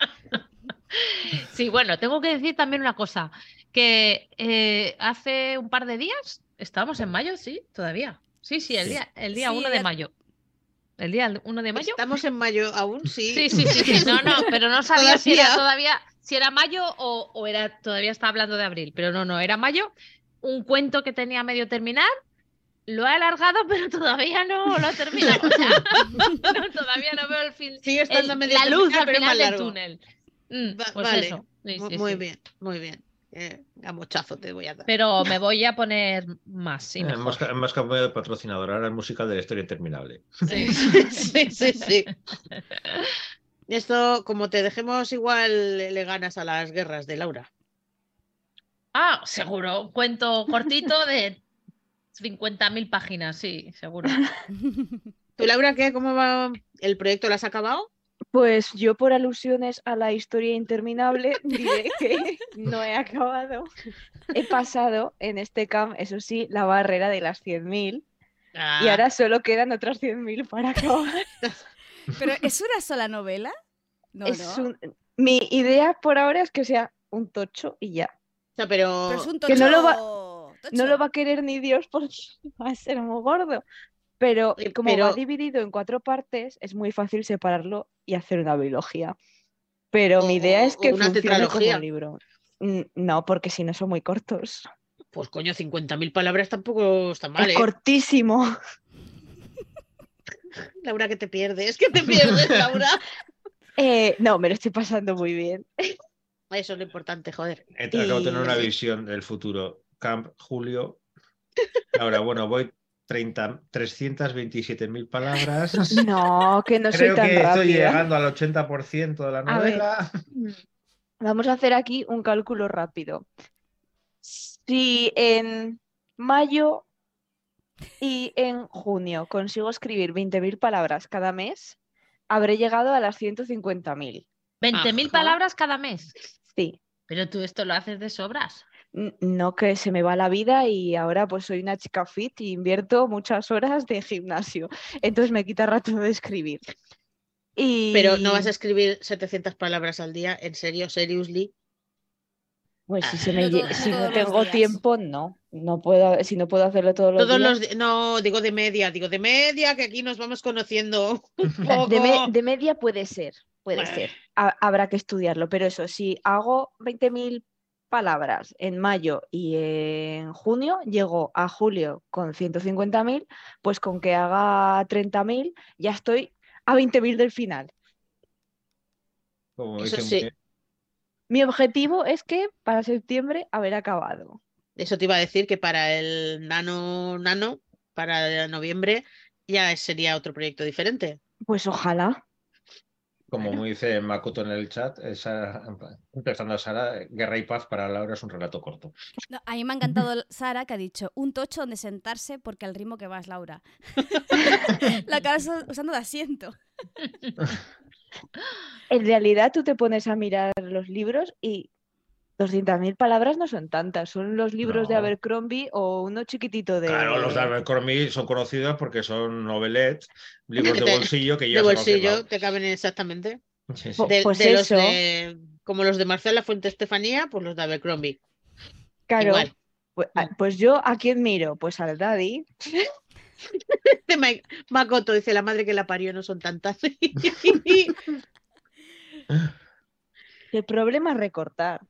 Sí, bueno, tengo que decir también una cosa, que eh, hace un par de días, estábamos en mayo, sí, todavía. Sí, sí, el Sí. día, el día Sí, 1 de mayo. El día 1 de mayo. Estamos en mayo aún, sí. Sí, sí, sí, sí. No, no, pero no sabía si era Todavía. si era mayo o, o era todavía estaba hablando de abril, pero no, no, era mayo. Un cuento que tenía medio terminar, lo he alargado, pero todavía no lo he terminado. O [LAUGHS] sea, no, todavía no veo el fin, Sigue estando el- medio la luz terminal, al final del largo. túnel. Mm, Va- pues vale. eso. sí, Mu- sí, muy bien, muy bien. Eh, a mochazo te voy a dar. Pero me voy a poner más y mejor. Hemos, ca- hemos cambiado de patrocinador. Ahora el musical de la historia interminable. Sí. [LAUGHS] sí, sí, sí. Esto, como te dejemos igual, le le ganas a las guerras de Laura. Ah, seguro. Un cuento cortito de 50.000 páginas, sí, seguro. ¿Tú, Laura, qué? ¿Cómo va? ¿El proyecto lo has acabado? Pues yo por alusiones a la historia interminable [LAUGHS] diré que [LAUGHS] no he acabado. He pasado en este camp, eso sí, la barrera de las 100.000 y Ah, ahora solo quedan otras 100.000 para acabar. [LAUGHS] Pero ¿es una sola novela? No, Es no. un- Mi idea por ahora es que sea un tocho y ya. o sea, pero, Pero es un que no lo va- tocho- No lo va a querer ni Dios porque va a ser muy gordo. Pero Eh, como pero- va dividido en cuatro partes, es muy fácil separarlo y hacer una biología. Pero mi idea es que una funcione como libro. No, porque si no son muy cortos. pues coño, 50.000 palabras tampoco está mal, es ¿eh? cortísimo. [LAUGHS] Laura, que te pierdes, que te pierdes, Laura. [LAUGHS] Eh, no, me lo estoy pasando muy bien. [LAUGHS] Eso es lo importante, joder. Eh, Acabo de tener una Y- visión del futuro. Camp, Julio. Ahora, bueno, voy 30, 327.000 palabras. [LAUGHS] No, que no Creo soy tan que estoy rápida. llegando al 80% de la A ver. novela. [LAUGHS] Vamos a hacer aquí un cálculo rápido. Si en mayo y en junio consigo escribir 20.000 palabras cada mes, habré llegado a las 150.000. 20.000 Ajá. palabras cada mes. Sí, Pero tú esto lo haces de sobras. No que se me va la vida y ahora pues soy una chica fit y invierto muchas horas de gimnasio. Entonces me quita rato de escribir. Y... Pero no vas a escribir 700 palabras al día, en serio, seriously. Pues si, se Ah, me todo- si no tengo tiempo, no. No puedo, si no puedo hacerlo todos los Todos días. los no, digo de media, digo de media, que aquí nos vamos conociendo [LAUGHS] un [LAUGHS] De, me- poco. de media puede ser, puede Bueno. ser. Ha- habrá que estudiarlo, pero eso, si hago 20.000 palabras en mayo y en junio, llego a julio con 150.000, pues con que haga 30.000 ya estoy a 20.000 del final. Como Eso dicen sí. que- Mi objetivo es que para septiembre haber acabado. Eso te iba a decir que para el nano nano, para noviembre, ya sería otro proyecto diferente. Pues ojalá. Como me dice Makoto en el chat, esa, empezando a Sara, Guerra y Paz para Laura es un relato corto. No, a mí me ha encantado Sara que ha dicho un tocho donde sentarse porque al ritmo que vas, Laura. [LAUGHS] La acabas usando de asiento. En realidad tú te pones a mirar los libros y 200.000 palabras no son tantas, son los libros de. Abercrombie o uno chiquitito de... Claro, los de Abercrombie son conocidos porque son novelets, libros de De- bolsillo que De ya bolsillo, te caben exactamente. Sí, sí. Po- De, Pues de los eso. de, como los de Marcela Fuente Estefanía, pues los de Abercrombie. Claro, Igual. Pues, a- pues yo a quién miro, pues al Daddy. [LAUGHS] De Ma- Makoto dice la madre que la parió, no son tantas. [LAUGHS] El problema es recortar.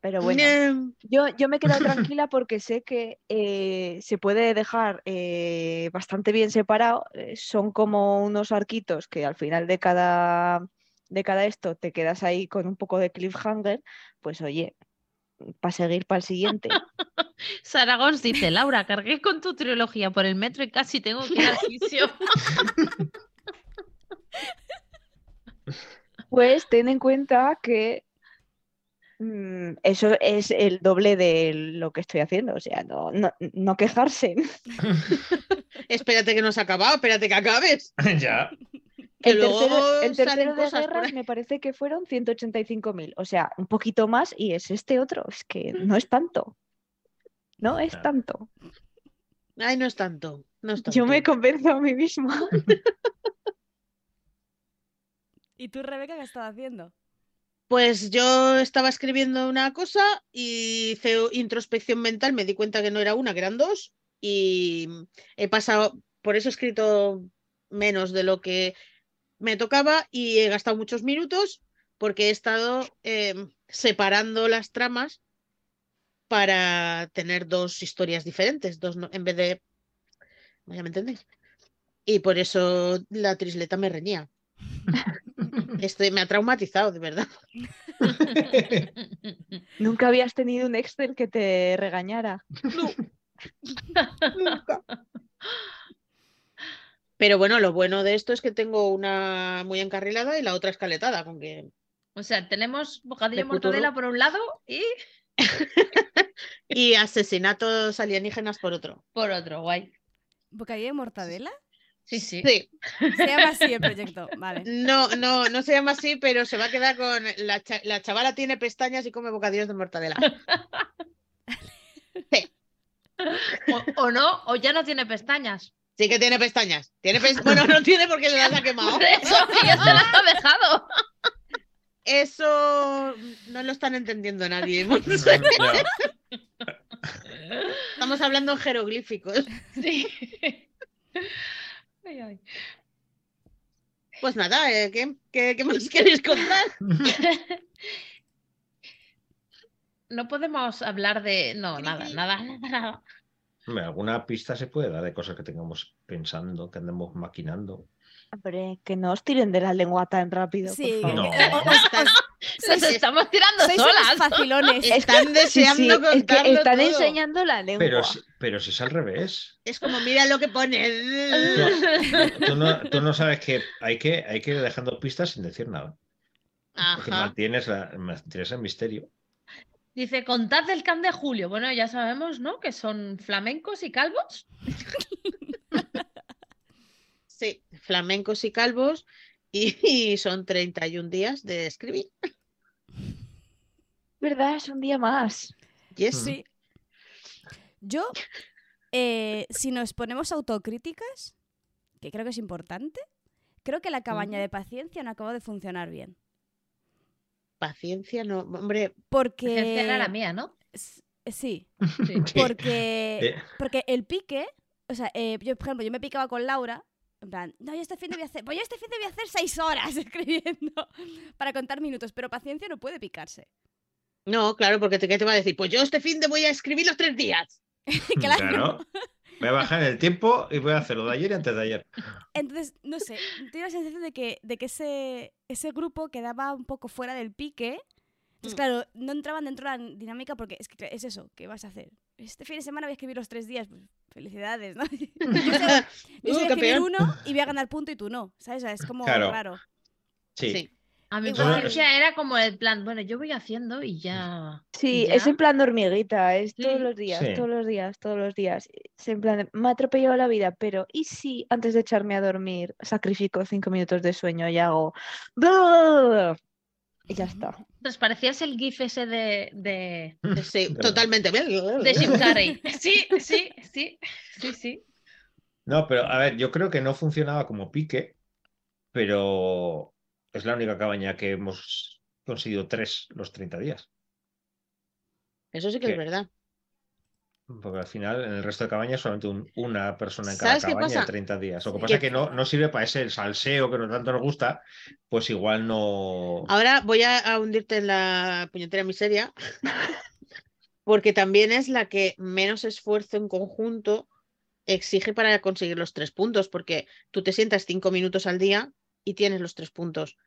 Pero bueno, No. yo, yo me he quedado [LAUGHS] tranquila porque sé que eh, se puede dejar eh, bastante bien separado. eh, son como unos arquitos que al final de cada, de cada esto te quedas ahí con un poco de cliffhanger. Pues oye, para seguir para el siguiente. [LAUGHS] Saragón dice, Laura, cargué con tu trilogía por el metro y casi tengo que ir al fisio. [LAUGHS] Pues ten en cuenta que eso es el doble de lo que estoy haciendo. O sea, no, no, no quejarse. [LAUGHS] Espérate que no se ha acabado, espérate que acabes. [LAUGHS] ya. Que El tercero, el tercero de guerras me parece que fueron 185.000. O sea, un poquito más y es este otro. Es que no es tanto. No es tanto. Ay, no es tanto. No es Yo me tanto. convenzo a mí misma. [LAUGHS] ¿Y tú, Rebeca, qué has estado haciendo? Pues yo estaba escribiendo una cosa y hice introspección mental, me di cuenta que no era una, que eran dos, y he pasado, por eso he escrito menos de lo que me tocaba y he gastado muchos minutos porque he estado em, separando las tramas para tener dos historias diferentes, dos en vez de... ¿Ya me entendéis? Y por eso la trisleta me reñía. [LAUGHS] Estoy, me ha traumatizado, de verdad. [LAUGHS] Nunca habías tenido un Excel que te regañara. Nunca. Pero bueno, lo bueno de esto es que tengo una muy encarrilada y la otra escaletada, con que O sea, tenemos bocadillo De mortadela por un lado y [LAUGHS] y asesinatos alienígenas por otro. por otro, guay. ¿Bocadillo de mortadela? Sí, sí. Sí, Se llama así el proyecto. Vale. no, no, no se llama así, pero se va a quedar con la, cha- la chavala tiene pestañas y come bocadillos de mortadela. [LAUGHS] O, o no, o ya no tiene pestañas. Sí que tiene pestañas. Tiene bueno, no tiene porque se las ha quemado. Por [LAUGHS] eso, sí, ya se las ha dejado. Eso no lo están entendiendo nadie. [LAUGHS] Estamos hablando en jeroglíficos. Sí. Ay, ay. Pues nada, eh, ¿qué, qué, qué más [LAUGHS] queréis contar? [LAUGHS] No podemos hablar de. No, nada, nada, nada, nada. Hombre, ¿Alguna pista se puede dar de cosas que tengamos pensando, que andemos maquinando? Hombre, que no os tiren de la lengua tan rápido. por Sí. favor. No. [LAUGHS] Nos estamos tirando sois unos solas. facilones. están deseando sí, es que están todo. enseñando la lengua. Pero, si- pero si es al revés. Es como, mira lo que pone. Tú no, tú no sabes que hay, que hay que ir dejando pistas sin decir nada. Porque Ajá. mantienes, la, mantienes el misterio. Dice, contad del can de Julio. Bueno, ya sabemos, ¿no? Que son flamencos y calvos. [LAUGHS] Sí, flamencos y calvos. Y, [LAUGHS] y son 31 días de escribir. ¿Verdad? Es un día más. Yes. Sí. Yo, eh, si nos ponemos autocríticas, que creo que es importante, creo que la cabaña Ujú. de paciencia no acabó de funcionar bien. Paciencia, no, hombre, Porque. Esencia era la mía, ¿no? Sí. porque, Eh, porque el pique, o sea, eh, yo, por ejemplo, yo me picaba con Laura, en plan, no, yo este fin de voy a hacer, pues yo este fin de voy a hacer seis horas [LAUGHS] escribiendo para contar minutos, pero paciencia no puede picarse. no, claro, porque te, ¿qué te va a decir? Pues yo este fin de voy a escribir los tres días. [LAUGHS] Claro. Claro. Voy a bajar el tiempo y voy a hacerlo de ayer y antes de ayer. Entonces, no sé, tengo la sensación de que, de que ese, ese grupo quedaba un poco fuera del pique. Entonces, Mm. claro, no entraban dentro de la dinámica porque es que es eso, ¿qué vas a hacer? Este fin de semana voy a escribir los tres días, pues felicidades, ¿no? [LAUGHS] [LAUGHS] Yo sé Uh, escribir campeón. uno y voy a ganar punto y tú no, ¿sabes? O sea, es como Claro. raro. Sí. Sí. A mi paciencia era como el plan, bueno, yo voy haciendo y ya. Sí, ¿Ya? es en plan de hormiguita, es todos los días, Sí. todos los días, todos los días. Es en plan, de, me ha atropellado la vida, pero ¿y si antes de echarme a dormir sacrifico cinco minutos de sueño y hago... Y ya está. Entonces parecías el GIF ese de, de, Sí, totalmente. de Jim Carrey. [LAUGHS] Sí, sí, sí, sí, sí. No, pero a ver, yo creo que no funcionaba como pique, pero es la única cabaña que hemos conseguido tres los 30 días. Eso sí que es verdad. Porque al final, en el resto de cabañas, solamente un- una persona en cada ¿Sabes qué cabaña pasa? 30 días. Lo que pasa es Que- no, no sirve para ese salseo que no tanto nos gusta, pues igual no. Ahora voy a, a hundirte en la puñetera miseria, [LAUGHS] porque también es la que menos esfuerzo en conjunto exige para conseguir los tres puntos, porque tú te sientas cinco minutos al día y tienes los tres puntos.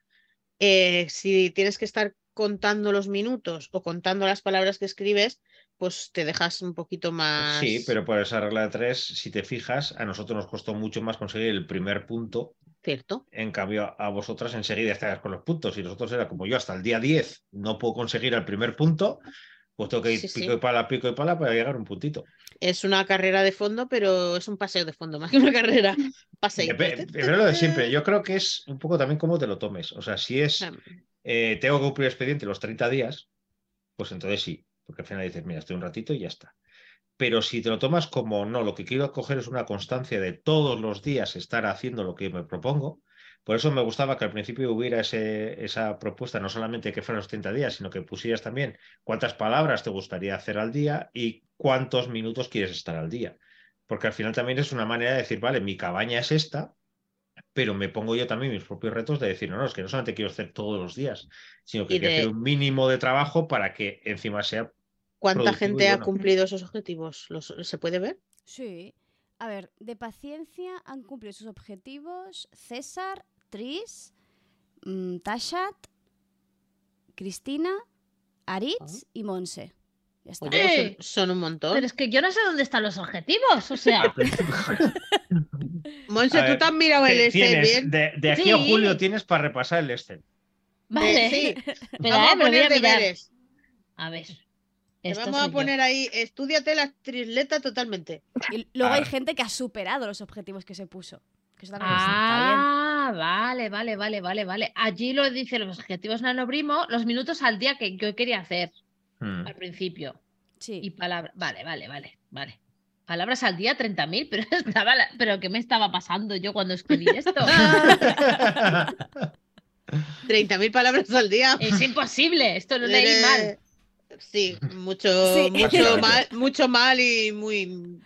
Eh, si tienes que estar contando los minutos o contando las palabras que escribes, pues te dejas un poquito más. Sí, pero por esa regla de tres, si te fijas, a nosotros nos costó mucho más conseguir el primer punto. Cierto. En cambio, a vosotras enseguida estáis con los puntos. Y nosotros era como yo, hasta el día 10 no puedo conseguir el primer punto, pues tengo que ir Sí, sí. pico y pala, pico y pala para llegar a un puntito. Es una carrera de fondo, pero es un paseo de fondo [LAUGHS] más que una carrera. Paseo. Pero lo de siempre, yo creo que es un poco también cómo te lo tomes. O sea, si es, eh, tengo que cumplir expediente los 30 días, pues entonces sí, porque al final dices, mira, estoy un ratito y ya está. Pero si te lo tomas como no, lo que quiero coger es una constancia de todos los días estar haciendo lo que me propongo. Por eso me gustaba que al principio hubiera ese, esa propuesta, no solamente que fueran los 30 días, sino que pusieras también cuántas palabras te gustaría hacer al día y cuántos minutos quieres estar al día. Porque al final también es una manera de decir, vale, mi cabaña es esta, pero me pongo yo también mis propios retos de decir, no, no, es que no solamente quiero hacer todos los días, sino que quiero de- hacer un mínimo de trabajo para que encima sea ¿Cuánta productivo gente ha cumplido esos objetivos? ¿Los- ¿Se puede ver? Sí. A ver, de paciencia han cumplido sus objetivos César, Tris, mm, Tashat, Cristina, Aritz y Monse. Ya está. Oye, ¡Eh! son, son un montón. Pero es que yo no sé dónde están los objetivos. O sea, [LAUGHS] Monse, A tú te has mirado el Excel tienes, bien. de, de aquí a Sí. julio tienes para repasar el Excel. vale. Sí, Espera, vamos eh, a voy poner a deberes. A ver. Te Esto vamos a yo. poner ahí, estudiate la trisleta totalmente. Y luego hay Ah. gente que ha superado los objetivos que se puso. Que eso también está bien. Ah, vale, vale, vale, vale, vale. Allí lo dice los objetivos nanobrimo, los minutos al día que yo quería hacer Hmm. al principio. Sí. Y palabras. Vale, vale, vale, vale. Palabras al día, 30.000, pero [LAUGHS] estaba la- pero ¿qué me estaba pasando yo cuando escribí esto? [LAUGHS] 30.000 palabras al día. es imposible, esto lo leí mal. Sí, [LAUGHS] mucho, Sí. mucho [LAUGHS] mal, mucho mal y muy.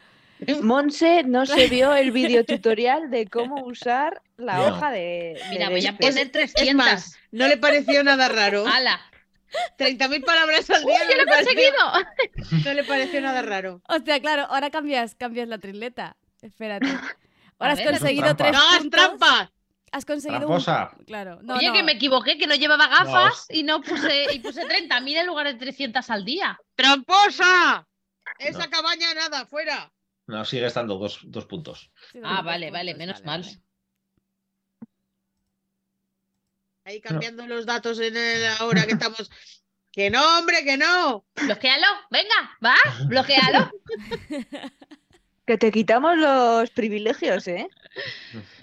Monse no se vio el videotutorial de cómo usar la No. hoja de. Mira, de voy a poner Es 300. más, no le pareció nada raro. ¡Hala! 30.000 palabras al ¡Uy, día ya no, lo he le pareció, conseguido! no le pareció nada raro. Hostia, claro, ahora cambias, cambias la tripleta. Espérate. Ahora has ver, es conseguido tres ¡No puntos. trampa! Has conseguido Tramposa. un... Claro. No, Oye, no. que me equivoqué, que no llevaba gafas y no puse, y puse 30.000 en lugar de 300 al día. ¡Tramposa! Esa No. cabaña nada, fuera. No, sigue estando dos, dos puntos. Sí, Ah, dos vale, vale, puntos, menos vale, mal. vale. Ahí cambiando los datos en el ahora que estamos. [LAUGHS] Que no, hombre, que no. Bloquealo, venga, va, bloquealo. [LAUGHS] Que te quitamos los privilegios, ¿eh? [LAUGHS]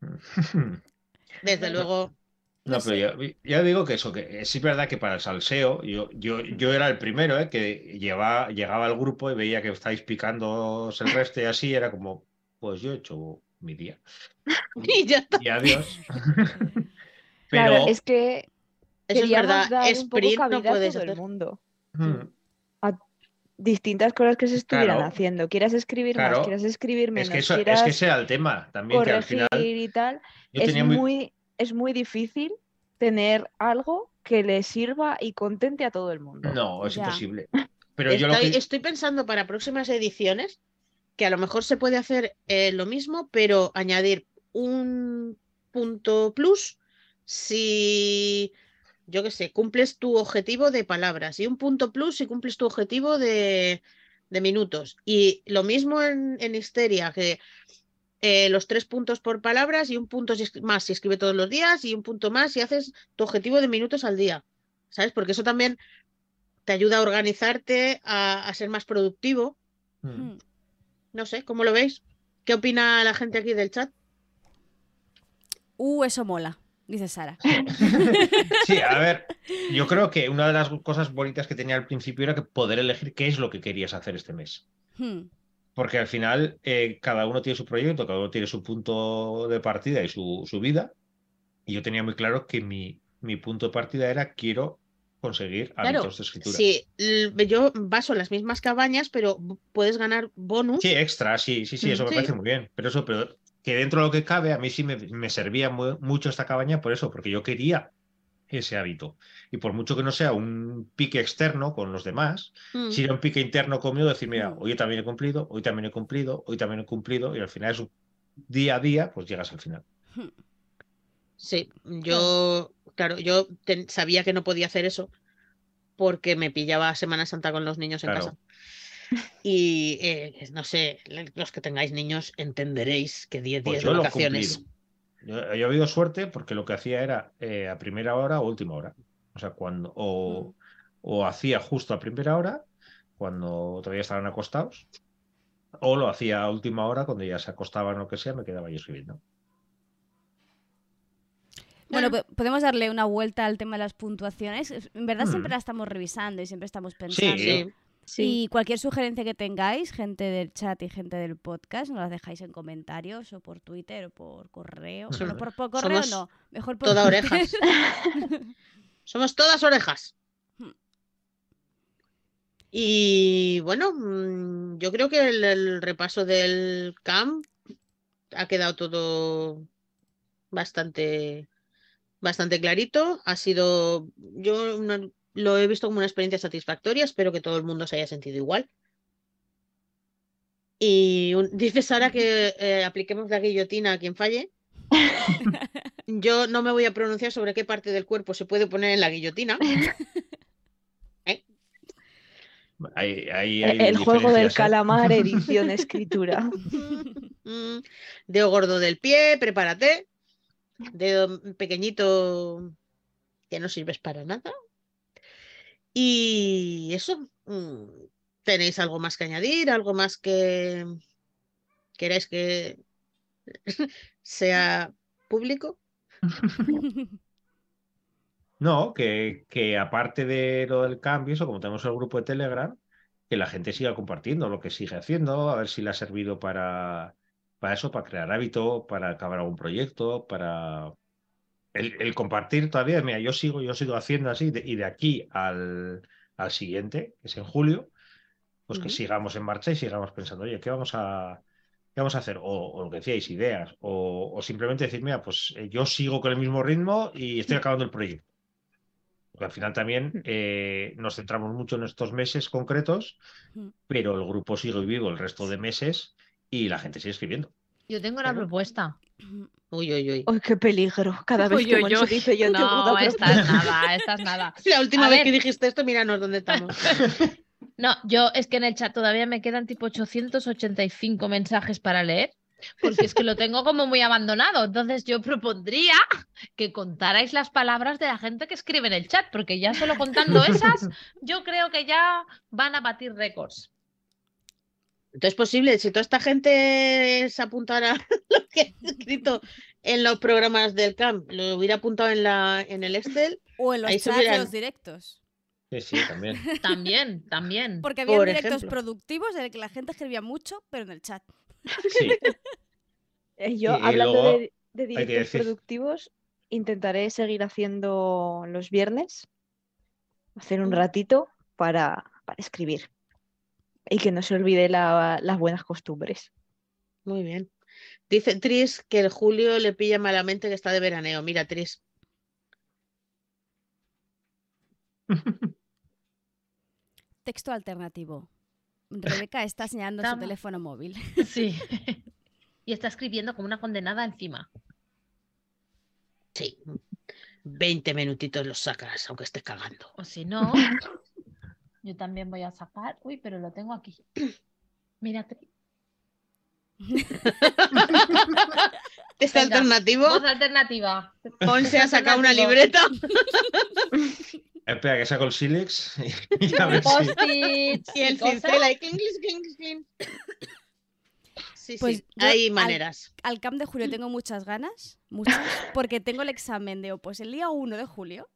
[LAUGHS] Desde luego. No, No pero yo, yo digo que eso, que sí es verdad que para el salseo, yo, yo, yo era el primero, ¿eh? que llevaba, llegaba al grupo y veía que estáis picando el resto y así, era como, pues yo he hecho mi día. [LAUGHS] Y ya está. Y adiós. Claro, Pero es que Eso es verdad. dar un poco Sprint no puedes todo el hacer. mundo. Hmm. Distintas cosas que se estuvieran Claro. haciendo. Quieras escribir Claro. más, quieras escribir Es menos, que, eso, es quieras que ese era el tema también, que al corregir final y tal. Es muy... muy... es muy difícil tener algo que le sirva y contente a todo el mundo. No, es Ya. imposible. Pero yo lo Estoy, que... estoy pensando para próximas ediciones que a lo mejor se puede hacer eh, lo mismo, pero añadir un punto plus si, yo qué sé, cumples tu objetivo de palabras y un punto plus si cumples tu objetivo de, de minutos. Y lo mismo en, en Histeria, que eh, los tres puntos por palabras y un punto más si escribe todos los días y un punto más si haces tu objetivo de minutos al día. ¿Sabes? Porque eso también te ayuda a organizarte, a, a ser más productivo. Hmm. Hmm. No sé, ¿cómo lo veis? ¿Qué opina la gente aquí del chat? Uh, eso mola, dice Sara. [LAUGHS] Sí, a ver, [LAUGHS] yo creo que una de las cosas bonitas que tenía al principio era que poder elegir qué es lo que querías hacer este mes. Hmm. Porque al final eh, cada uno tiene su proyecto, cada uno tiene su punto de partida y su, su vida. Y yo tenía muy claro que mi, mi punto de partida era quiero conseguir Claro, hábitos de escritura. Sí, yo baso las mismas cabañas, pero puedes ganar bonus. Sí, extra, sí, sí, sí, eso me Sí. parece muy bien. Pero eso, pero que dentro de lo que cabe, a mí sí me, me servía mu- mucho esta cabaña por eso, porque yo quería ese hábito. Y por mucho que no sea un pique externo con los demás, Mm. si era un pique interno conmigo, decir, mira, Mm. hoy también he cumplido, hoy también he cumplido, hoy también he cumplido, y al final es un día a día, pues llegas al final. Sí, yo, claro, yo ten- sabía que no podía hacer eso porque me pillaba Semana Santa con los niños en Claro. casa. Y eh, no sé, los que tengáis niños entenderéis que 10 Pues días de he vacaciones. Yo, yo he habido suerte porque lo que hacía era eh, a primera hora o última hora. O sea, cuando o, o hacía justo a primera hora, cuando todavía estaban acostados, o lo hacía a última hora, cuando ya se acostaban o lo que sea, me quedaba yo escribiendo. Bueno, po- podemos darle una vuelta al tema de las puntuaciones. Es- En verdad siempre Hmm. la estamos revisando y siempre estamos pensando. Sí, Sí. Y cualquier sugerencia que tengáis, gente del chat y gente del podcast, nos las dejáis en comentarios o por Twitter o por correo. Bueno, por, por correo somos no, mejor por toda orejas. [LAUGHS] Somos todas orejas. Hmm. Y bueno, mm, yo creo que el, el repaso del camp ha quedado todo bastante, bastante clarito. Ha sido, yo lo he visto como una experiencia satisfactoria. Espero que todo el mundo se haya sentido igual. Y un- [LAUGHS] dice Sara que eh, apliquemos la guillotina a quien falle. [LAUGHS] Yo no me voy a pronunciar sobre qué parte del cuerpo se puede poner en la guillotina. Ahí- ahí E- hay El juego del ¿eh? calamar, [LAUGHS] edición, escritura. Mm, Dedo gordo del pie, prepárate. Dedo pequeñito que no sirves para nada. Y eso. mm, ¿Tenéis algo más que añadir? ¿Algo más que queráis que [LAUGHS] sea público? [LAUGHS] No, que, que aparte de lo del cambio, eso, como tenemos el grupo de Telegram, que la gente siga compartiendo lo que sigue haciendo, a ver si le ha servido para, para eso, para crear hábito, para acabar algún proyecto, para el, el compartir todavía. Mira, yo sigo, yo sigo haciendo así, de- y de aquí al, al siguiente, que es en julio, pues que sigamos en marcha y sigamos pensando, oye, ¿qué vamos a, qué vamos a hacer? O, o lo que decíais, ideas, o, o simplemente decir, mira, pues eh, yo sigo con el mismo ritmo y estoy acabando el proyecto. Porque al final también eh, nos centramos mucho en estos meses concretos, Mm. pero el grupo sigue vivo el resto de meses y la gente sigue escribiendo. Yo tengo una propuesta. [CLEARS THROAT] Uy, uy, uy. ¡Ay, qué peligro! Cada [LAUGHS] vez Uy, que uy, uy. dice yo tengo No, una esta es nada, esta es nada. [LAUGHS] La última A vez ver. que dijiste esto, míranos dónde estamos. [LAUGHS] No, yo es que en el chat todavía me quedan tipo 885 mensajes para leer, porque es que lo tengo como muy abandonado. Entonces yo propondría que contarais las palabras de la gente que escribe en el chat, porque ya solo contando esas, yo creo que ya van a batir récords. Entonces es posible, si toda esta gente se apuntara [LAUGHS] lo que he escrito en los programas del camp, lo hubiera apuntado en la en el Excel, o en los Ahí directos. Sí, sí, también. [LAUGHS] También, también. Porque había Por directos ejemplo. productivos en el que la gente escribía mucho, pero en el chat. Sí. [LAUGHS] Eh, Yo, Y- y hablando luego de, de directos decir- productivos, intentaré seguir haciendo los viernes, hacer un Mm. ratito para, para escribir y que no se olvide la- las buenas costumbres. Muy bien. Dice Tris que el Julio le pilla malamente que está de veraneo. Mira, Tris. [LAUGHS] Texto alternativo. Rebeca está señalando su teléfono móvil. [LAUGHS] Sí. [LAUGHS] y está escribiendo como una condenada encima. Sí. 20 minutitos los sacas, aunque estés cagando. O si no, yo también voy a sacar. Uy, pero lo tengo aquí. [CLEARS THROAT] Mírate. Este Venga, alternativo, Voz alternativa. Ponse a sacar una libreta. [LAUGHS] Espera, que saco el sílex y a ver si. Post-its Y el cincel ahí, clink. Sí, Pues sí, hay al- maneras. Al camp de julio tengo muchas ganas, muchas, porque tengo el examen de OPOS el día 1 de julio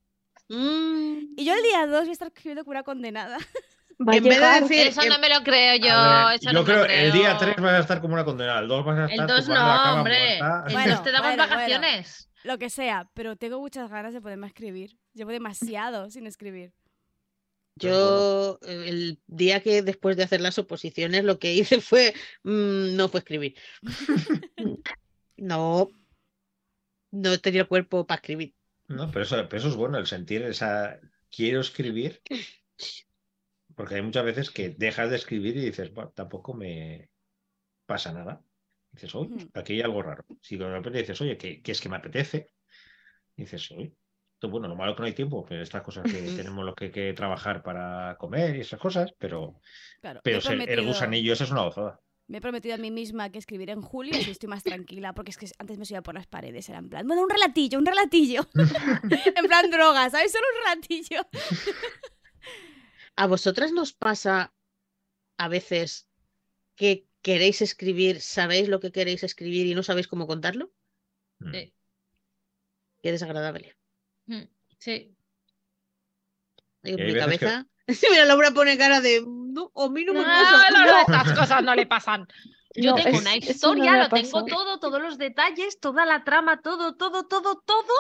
Mm, y yo el día 2 voy a estar escribiendo como una condenada. [LAUGHS] Va En vez de decir- Eso em- no me lo creo yo. A ver, eso yo no creo el día creo. 3 vas a estar como una condenada, el 2 vas a estar. El tu 2 madre la no, hombre. El Bueno, 2 te damos bueno, bueno. vacaciones. Lo que sea, pero tengo muchas ganas de poderme escribir. Llevo demasiado sin escribir. Yo eh, el día que después de hacer las oposiciones lo que hice fue mm, no fue escribir. [LAUGHS] [LAUGHS] No, no tenía el cuerpo para escribir. No, pero eso, pero eso es bueno, el sentir esa. Quiero escribir. [LAUGHS] Porque hay muchas veces que dejas de escribir y dices, bueno, tampoco me pasa nada. Dices, oye, aquí hay algo raro. Si de repente dices, oye, que, que es que me apetece, dices, oye, bueno, lo malo que no hay tiempo, que estas cosas que tenemos lo que, que trabajar para comer y esas cosas, pero, Claro, pero el prometido, gusanillo ese es una gozada. Me he prometido a mí misma que escribiré en julio y estoy más tranquila, porque es que antes me subía por las paredes, era en plan, bueno, un relatillo, un relatillo. [LAUGHS] en plan droga, ¿sabes? Solo un relatillo. ¿A vosotras nos pasa a veces que queréis escribir, sabéis lo que queréis escribir y no sabéis cómo contarlo? Mm. Sí. Qué desagradable. Mm, Sí. En mi veces que- cabeza. [LAUGHS] Mira, Laura pone cara de. No, a mí no me No, pasa. no, no, estas cosas no le pasan. Yo No, tengo es- una historia, lo tengo pasó. todo, todos los detalles, toda la trama, todo, todo, todo, todo.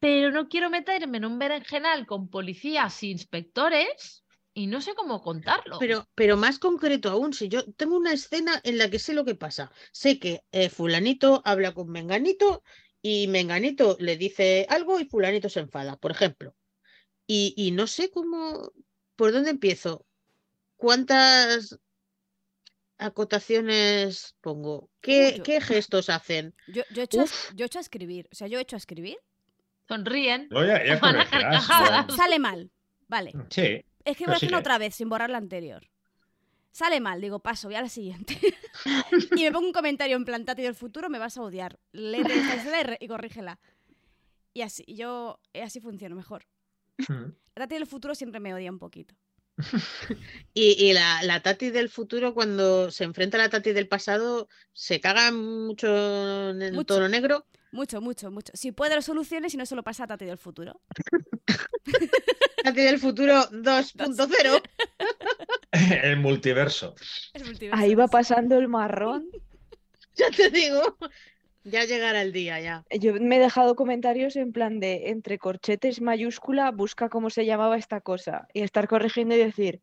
Pero no quiero meterme en un berenjenal con policías e inspectores y no sé cómo contarlo. Pero, pero más concreto aún, si yo tengo una escena en la que sé lo que pasa, sé que eh, fulanito habla con menganito y menganito le dice algo y fulanito se enfada, por ejemplo. Y, y no sé cómo, por dónde empiezo, cuántas acotaciones pongo, qué, Uy, yo- qué gestos hacen. Yo, yo, he hecho a, Uf. yo he hecho a escribir, o sea, yo he hecho a escribir, Sonríen. No, ya, ya [LAUGHS] a sale mal, vale, Sí, escribo Pero la sí escena que- otra vez sin borrar la anterior. Sale mal, digo, paso, voy a la siguiente. [LAUGHS] y me pongo un comentario en plan, Tati del futuro, me vas a odiar. Léete esta y, corrígela. Y así, yo, eh, así funciono mejor. Mm. La Tati del futuro siempre me odia un poquito. [LAUGHS] Y, y la, la Tati del futuro, cuando se enfrenta a la Tati del pasado, se caga mucho en el Mucho. tono negro. Mucho, mucho, mucho. Si puede lo soluciones y no se lo pasa a Tati del futuro. [LAUGHS] Tati del futuro 2.0. [LAUGHS] el multiverso. Ahí va pasando el marrón. Ya te digo. Ya llegará el día, ya. Yo me he dejado comentarios en plan de entre corchetes mayúscula, busca cómo se llamaba esta cosa. Y estar corrigiendo y decir,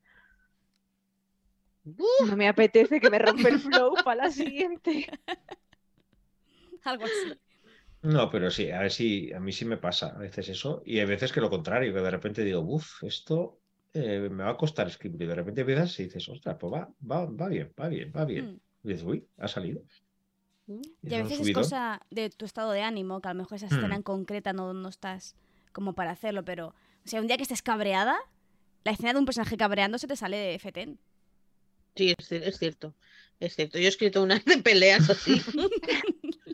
no me apetece que me rompe el flow para la siguiente. [LAUGHS] Algo así. No, pero sí, a ver si a mí sí me pasa a veces eso, y hay veces que lo contrario, que de repente digo, uff, esto eh, me va a costar escribir, y de repente empiezas y dices, ostras, pues va, va, va bien, va bien, va bien. Mm. Y dices, uy, ha salido. Y a veces es cosa de tu estado de ánimo, que a lo mejor esa escena Mm. en concreta no, no estás como para hacerlo, pero, o sea, un día que estés cabreada, la escena de un personaje cabreándose te sale de fetén. Sí, es, ci- es cierto. Es cierto. Yo he escrito unas de peleas así. [LAUGHS]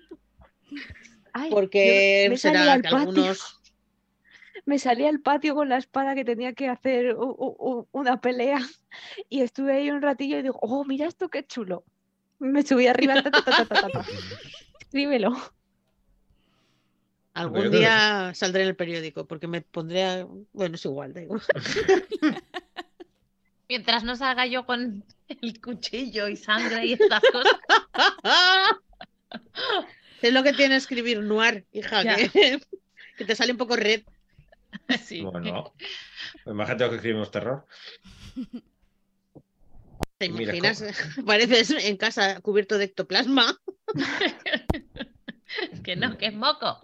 Ay, Porque me salí será al que patio. algunos. me salí al patio con la espada que tenía que hacer u- u- u- una pelea [LAUGHS] y estuve ahí un ratillo y digo, oh, mira esto qué chulo. Me subí arriba, ta, ta, ta, ta, ta, ta, ta. [LAUGHS] escríbelo. Algún día saldré en el periódico porque me pondré. a- Bueno, es igual, da igual. [LAUGHS] Mientras no salga yo con el cuchillo y sangre y estas cosas. Es lo que tiene escribir noir, hija, que, [LAUGHS] que te sale un poco red. Sí. Bueno, imagínate que escribimos terror. ¿Te Mira, imaginas? [LAUGHS] Pareces en casa cubierto de ectoplasma. [LAUGHS] que no, que es moco.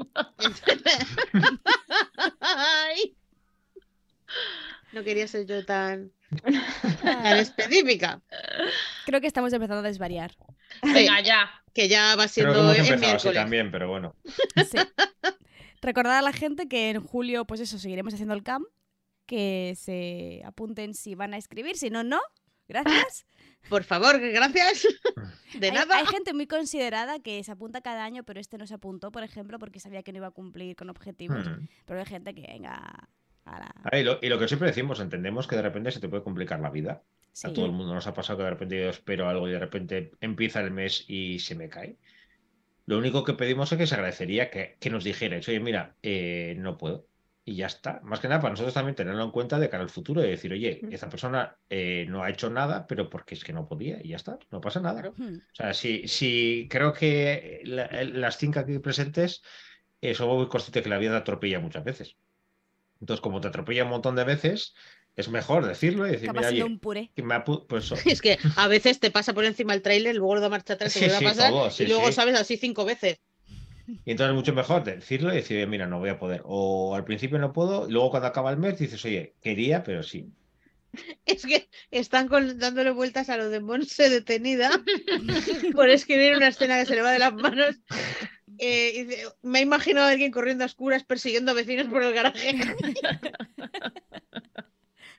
Ay. No quería ser yo tan, [LAUGHS] tan específica. Creo que estamos empezando a desvariar. Venga, ya. Que ya va Creo que siendo hemos el empezado así miércoles. también, pero bueno. Sí. Recordar a la gente que en julio, pues eso, seguiremos haciendo el camp. Que se apunten si van a escribir, si no, no. Gracias. Por favor, gracias. De nada. hay gente muy considerada que se apunta cada año, pero este no se apuntó, por ejemplo, porque sabía que no iba a cumplir con objetivos. Hmm. Pero hay gente que, venga, a la... Ah, y, lo, y lo que siempre decimos, entendemos que de repente se te puede complicar la vida. Sí. A todo el mundo nos ha pasado que de repente yo espero algo y de repente empieza el mes y se me cae. Lo único que pedimos es que se agradecería que, que nos dijerais, oye, mira, eh, no puedo. Y ya está. Más que nada para nosotros también tenerlo en cuenta de cara al futuro y decir, oye, Mm. esta persona eh, no ha hecho nada, pero porque es que no podía y ya está, no pasa nada. Claro. Hmm. O sea, si, si creo que la- las cinco aquí presentes eh, somos muy conscientes que la vida te atropella muchas veces. Entonces, como te atropella un montón de veces, es mejor decirlo y decir, mira, oye, un puré. que me apu- pues eso. [LAUGHS] Es que a veces te pasa por encima el tráiler, luego lo da marcha atrás, te Sí, vuelve a sí, pasar todo, sí, y luego sí. sabes así cinco veces. Y entonces mucho mejor decirlo y decir, oye, mira, no voy a poder. O al principio no puedo, y luego cuando acaba el mes dices, oye, quería, pero sí. Es que están con- dándole vueltas a lo de Monse detenida [LAUGHS] por escribir una escena que se le va de las manos. Eh, dice, me he imaginado a alguien corriendo a oscuras persiguiendo a vecinos por el garaje. [LAUGHS]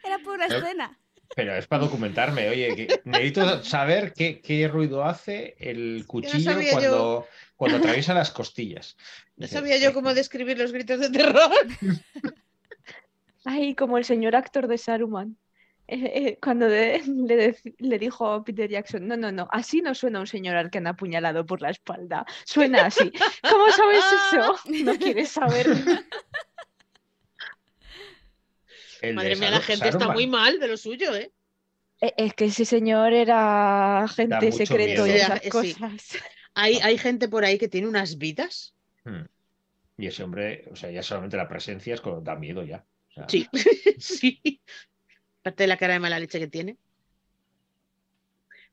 Era por una Eh, escena. Pero es para documentarme, oye, que necesito saber qué, qué ruido hace el cuchillo cuando, cuando atraviesa las costillas. No sabía yo cómo describir los gritos de terror. Ay, como el señor actor de Saruman. Eh, eh, cuando de- le, le dijo a Peter Jackson, no, no, no, así no suena un señor al que han apuñalado por la espalda. Suena así. ¿Cómo sabes eso? No quieres saber. El Madre mía, la gente está muy mal de lo suyo, ¿eh? Eh, Es que ese señor era agente secreto y miedo. esas Sí. cosas. Hay, hay gente por ahí que tiene unas vidas. Hmm. Y ese hombre, o sea, ya solamente la presencia es como da miedo ya. O sea, Sí, [LAUGHS] [LAUGHS] sí. Aparte de la cara de mala leche que tiene.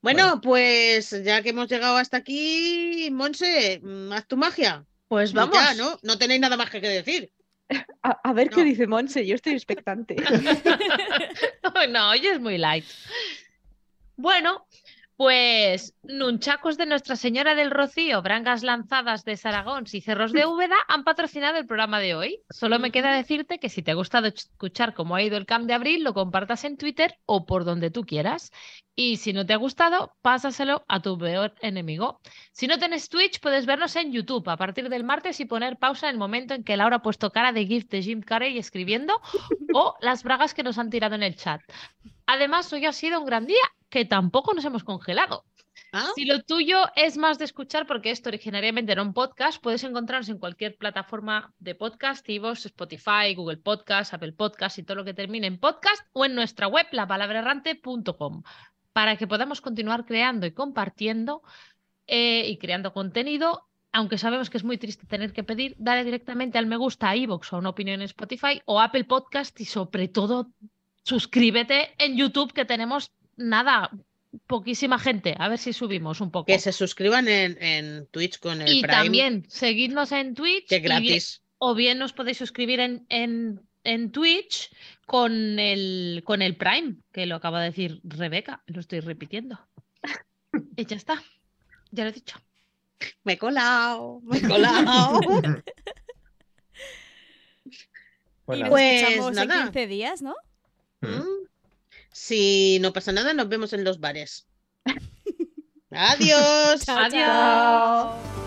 Bueno, Bueno. pues ya que hemos llegado hasta aquí, Monse, mm, haz tu magia. Pues Y vamos. ya, ¿no? No tenéis nada más que decir. [LAUGHS] A, a ver qué dice Monse, yo estoy expectante. [LAUGHS] no, hoy es muy light. Bueno, pues nunchacos de Nuestra Señora del Rocío, brangas lanzadas de Saragón y cerros de Úbeda han patrocinado el programa de hoy. Solo me queda decirte que si te ha gustado escuchar cómo ha ido el Camp de Abril, lo compartas en Twitter o por donde tú quieras. Y si no te ha gustado, pásaselo a tu peor enemigo. Si no tienes Twitch, puedes vernos en YouTube a partir del martes y poner pausa en el momento en que Laura ha puesto cara de GIF de Jim Carrey escribiendo [LAUGHS] o las bragas que nos han tirado en el chat. Además, hoy ha sido un gran día que tampoco nos hemos congelado. ¿Ah? Si lo tuyo es más de escuchar, porque esto originariamente era un podcast, puedes encontrarnos en cualquier plataforma de podcast, Ivos, Spotify, Google Podcast, Apple Podcast y todo lo que termine en podcast o en nuestra web, lapalabraerrante.com, para que podamos continuar creando y compartiendo eh, y creando contenido. Aunque sabemos que es muy triste tener que pedir, dale directamente al me gusta a iVoox o a una opinión en Spotify o Apple Podcast y sobre todo suscríbete en YouTube que tenemos nada, poquísima gente. A ver si subimos un poco. Que se suscriban en, en Twitch con el Y Prime, también seguidnos en Twitch. que bien- gratis. o bien os podéis suscribir en, en, en Twitch con el, con el Prime, que lo acaba de decir Rebeca, lo estoy repitiendo. Y ya está, ya lo he dicho. Me he colado, me he [LAUGHS] colado. Bueno, y nos Pues escuchamos nada. en 15 días, ¿no? Mm. Si no pasa nada, nos vemos en los bares. [LAUGHS] Adiós. Chao, Adiós. chao.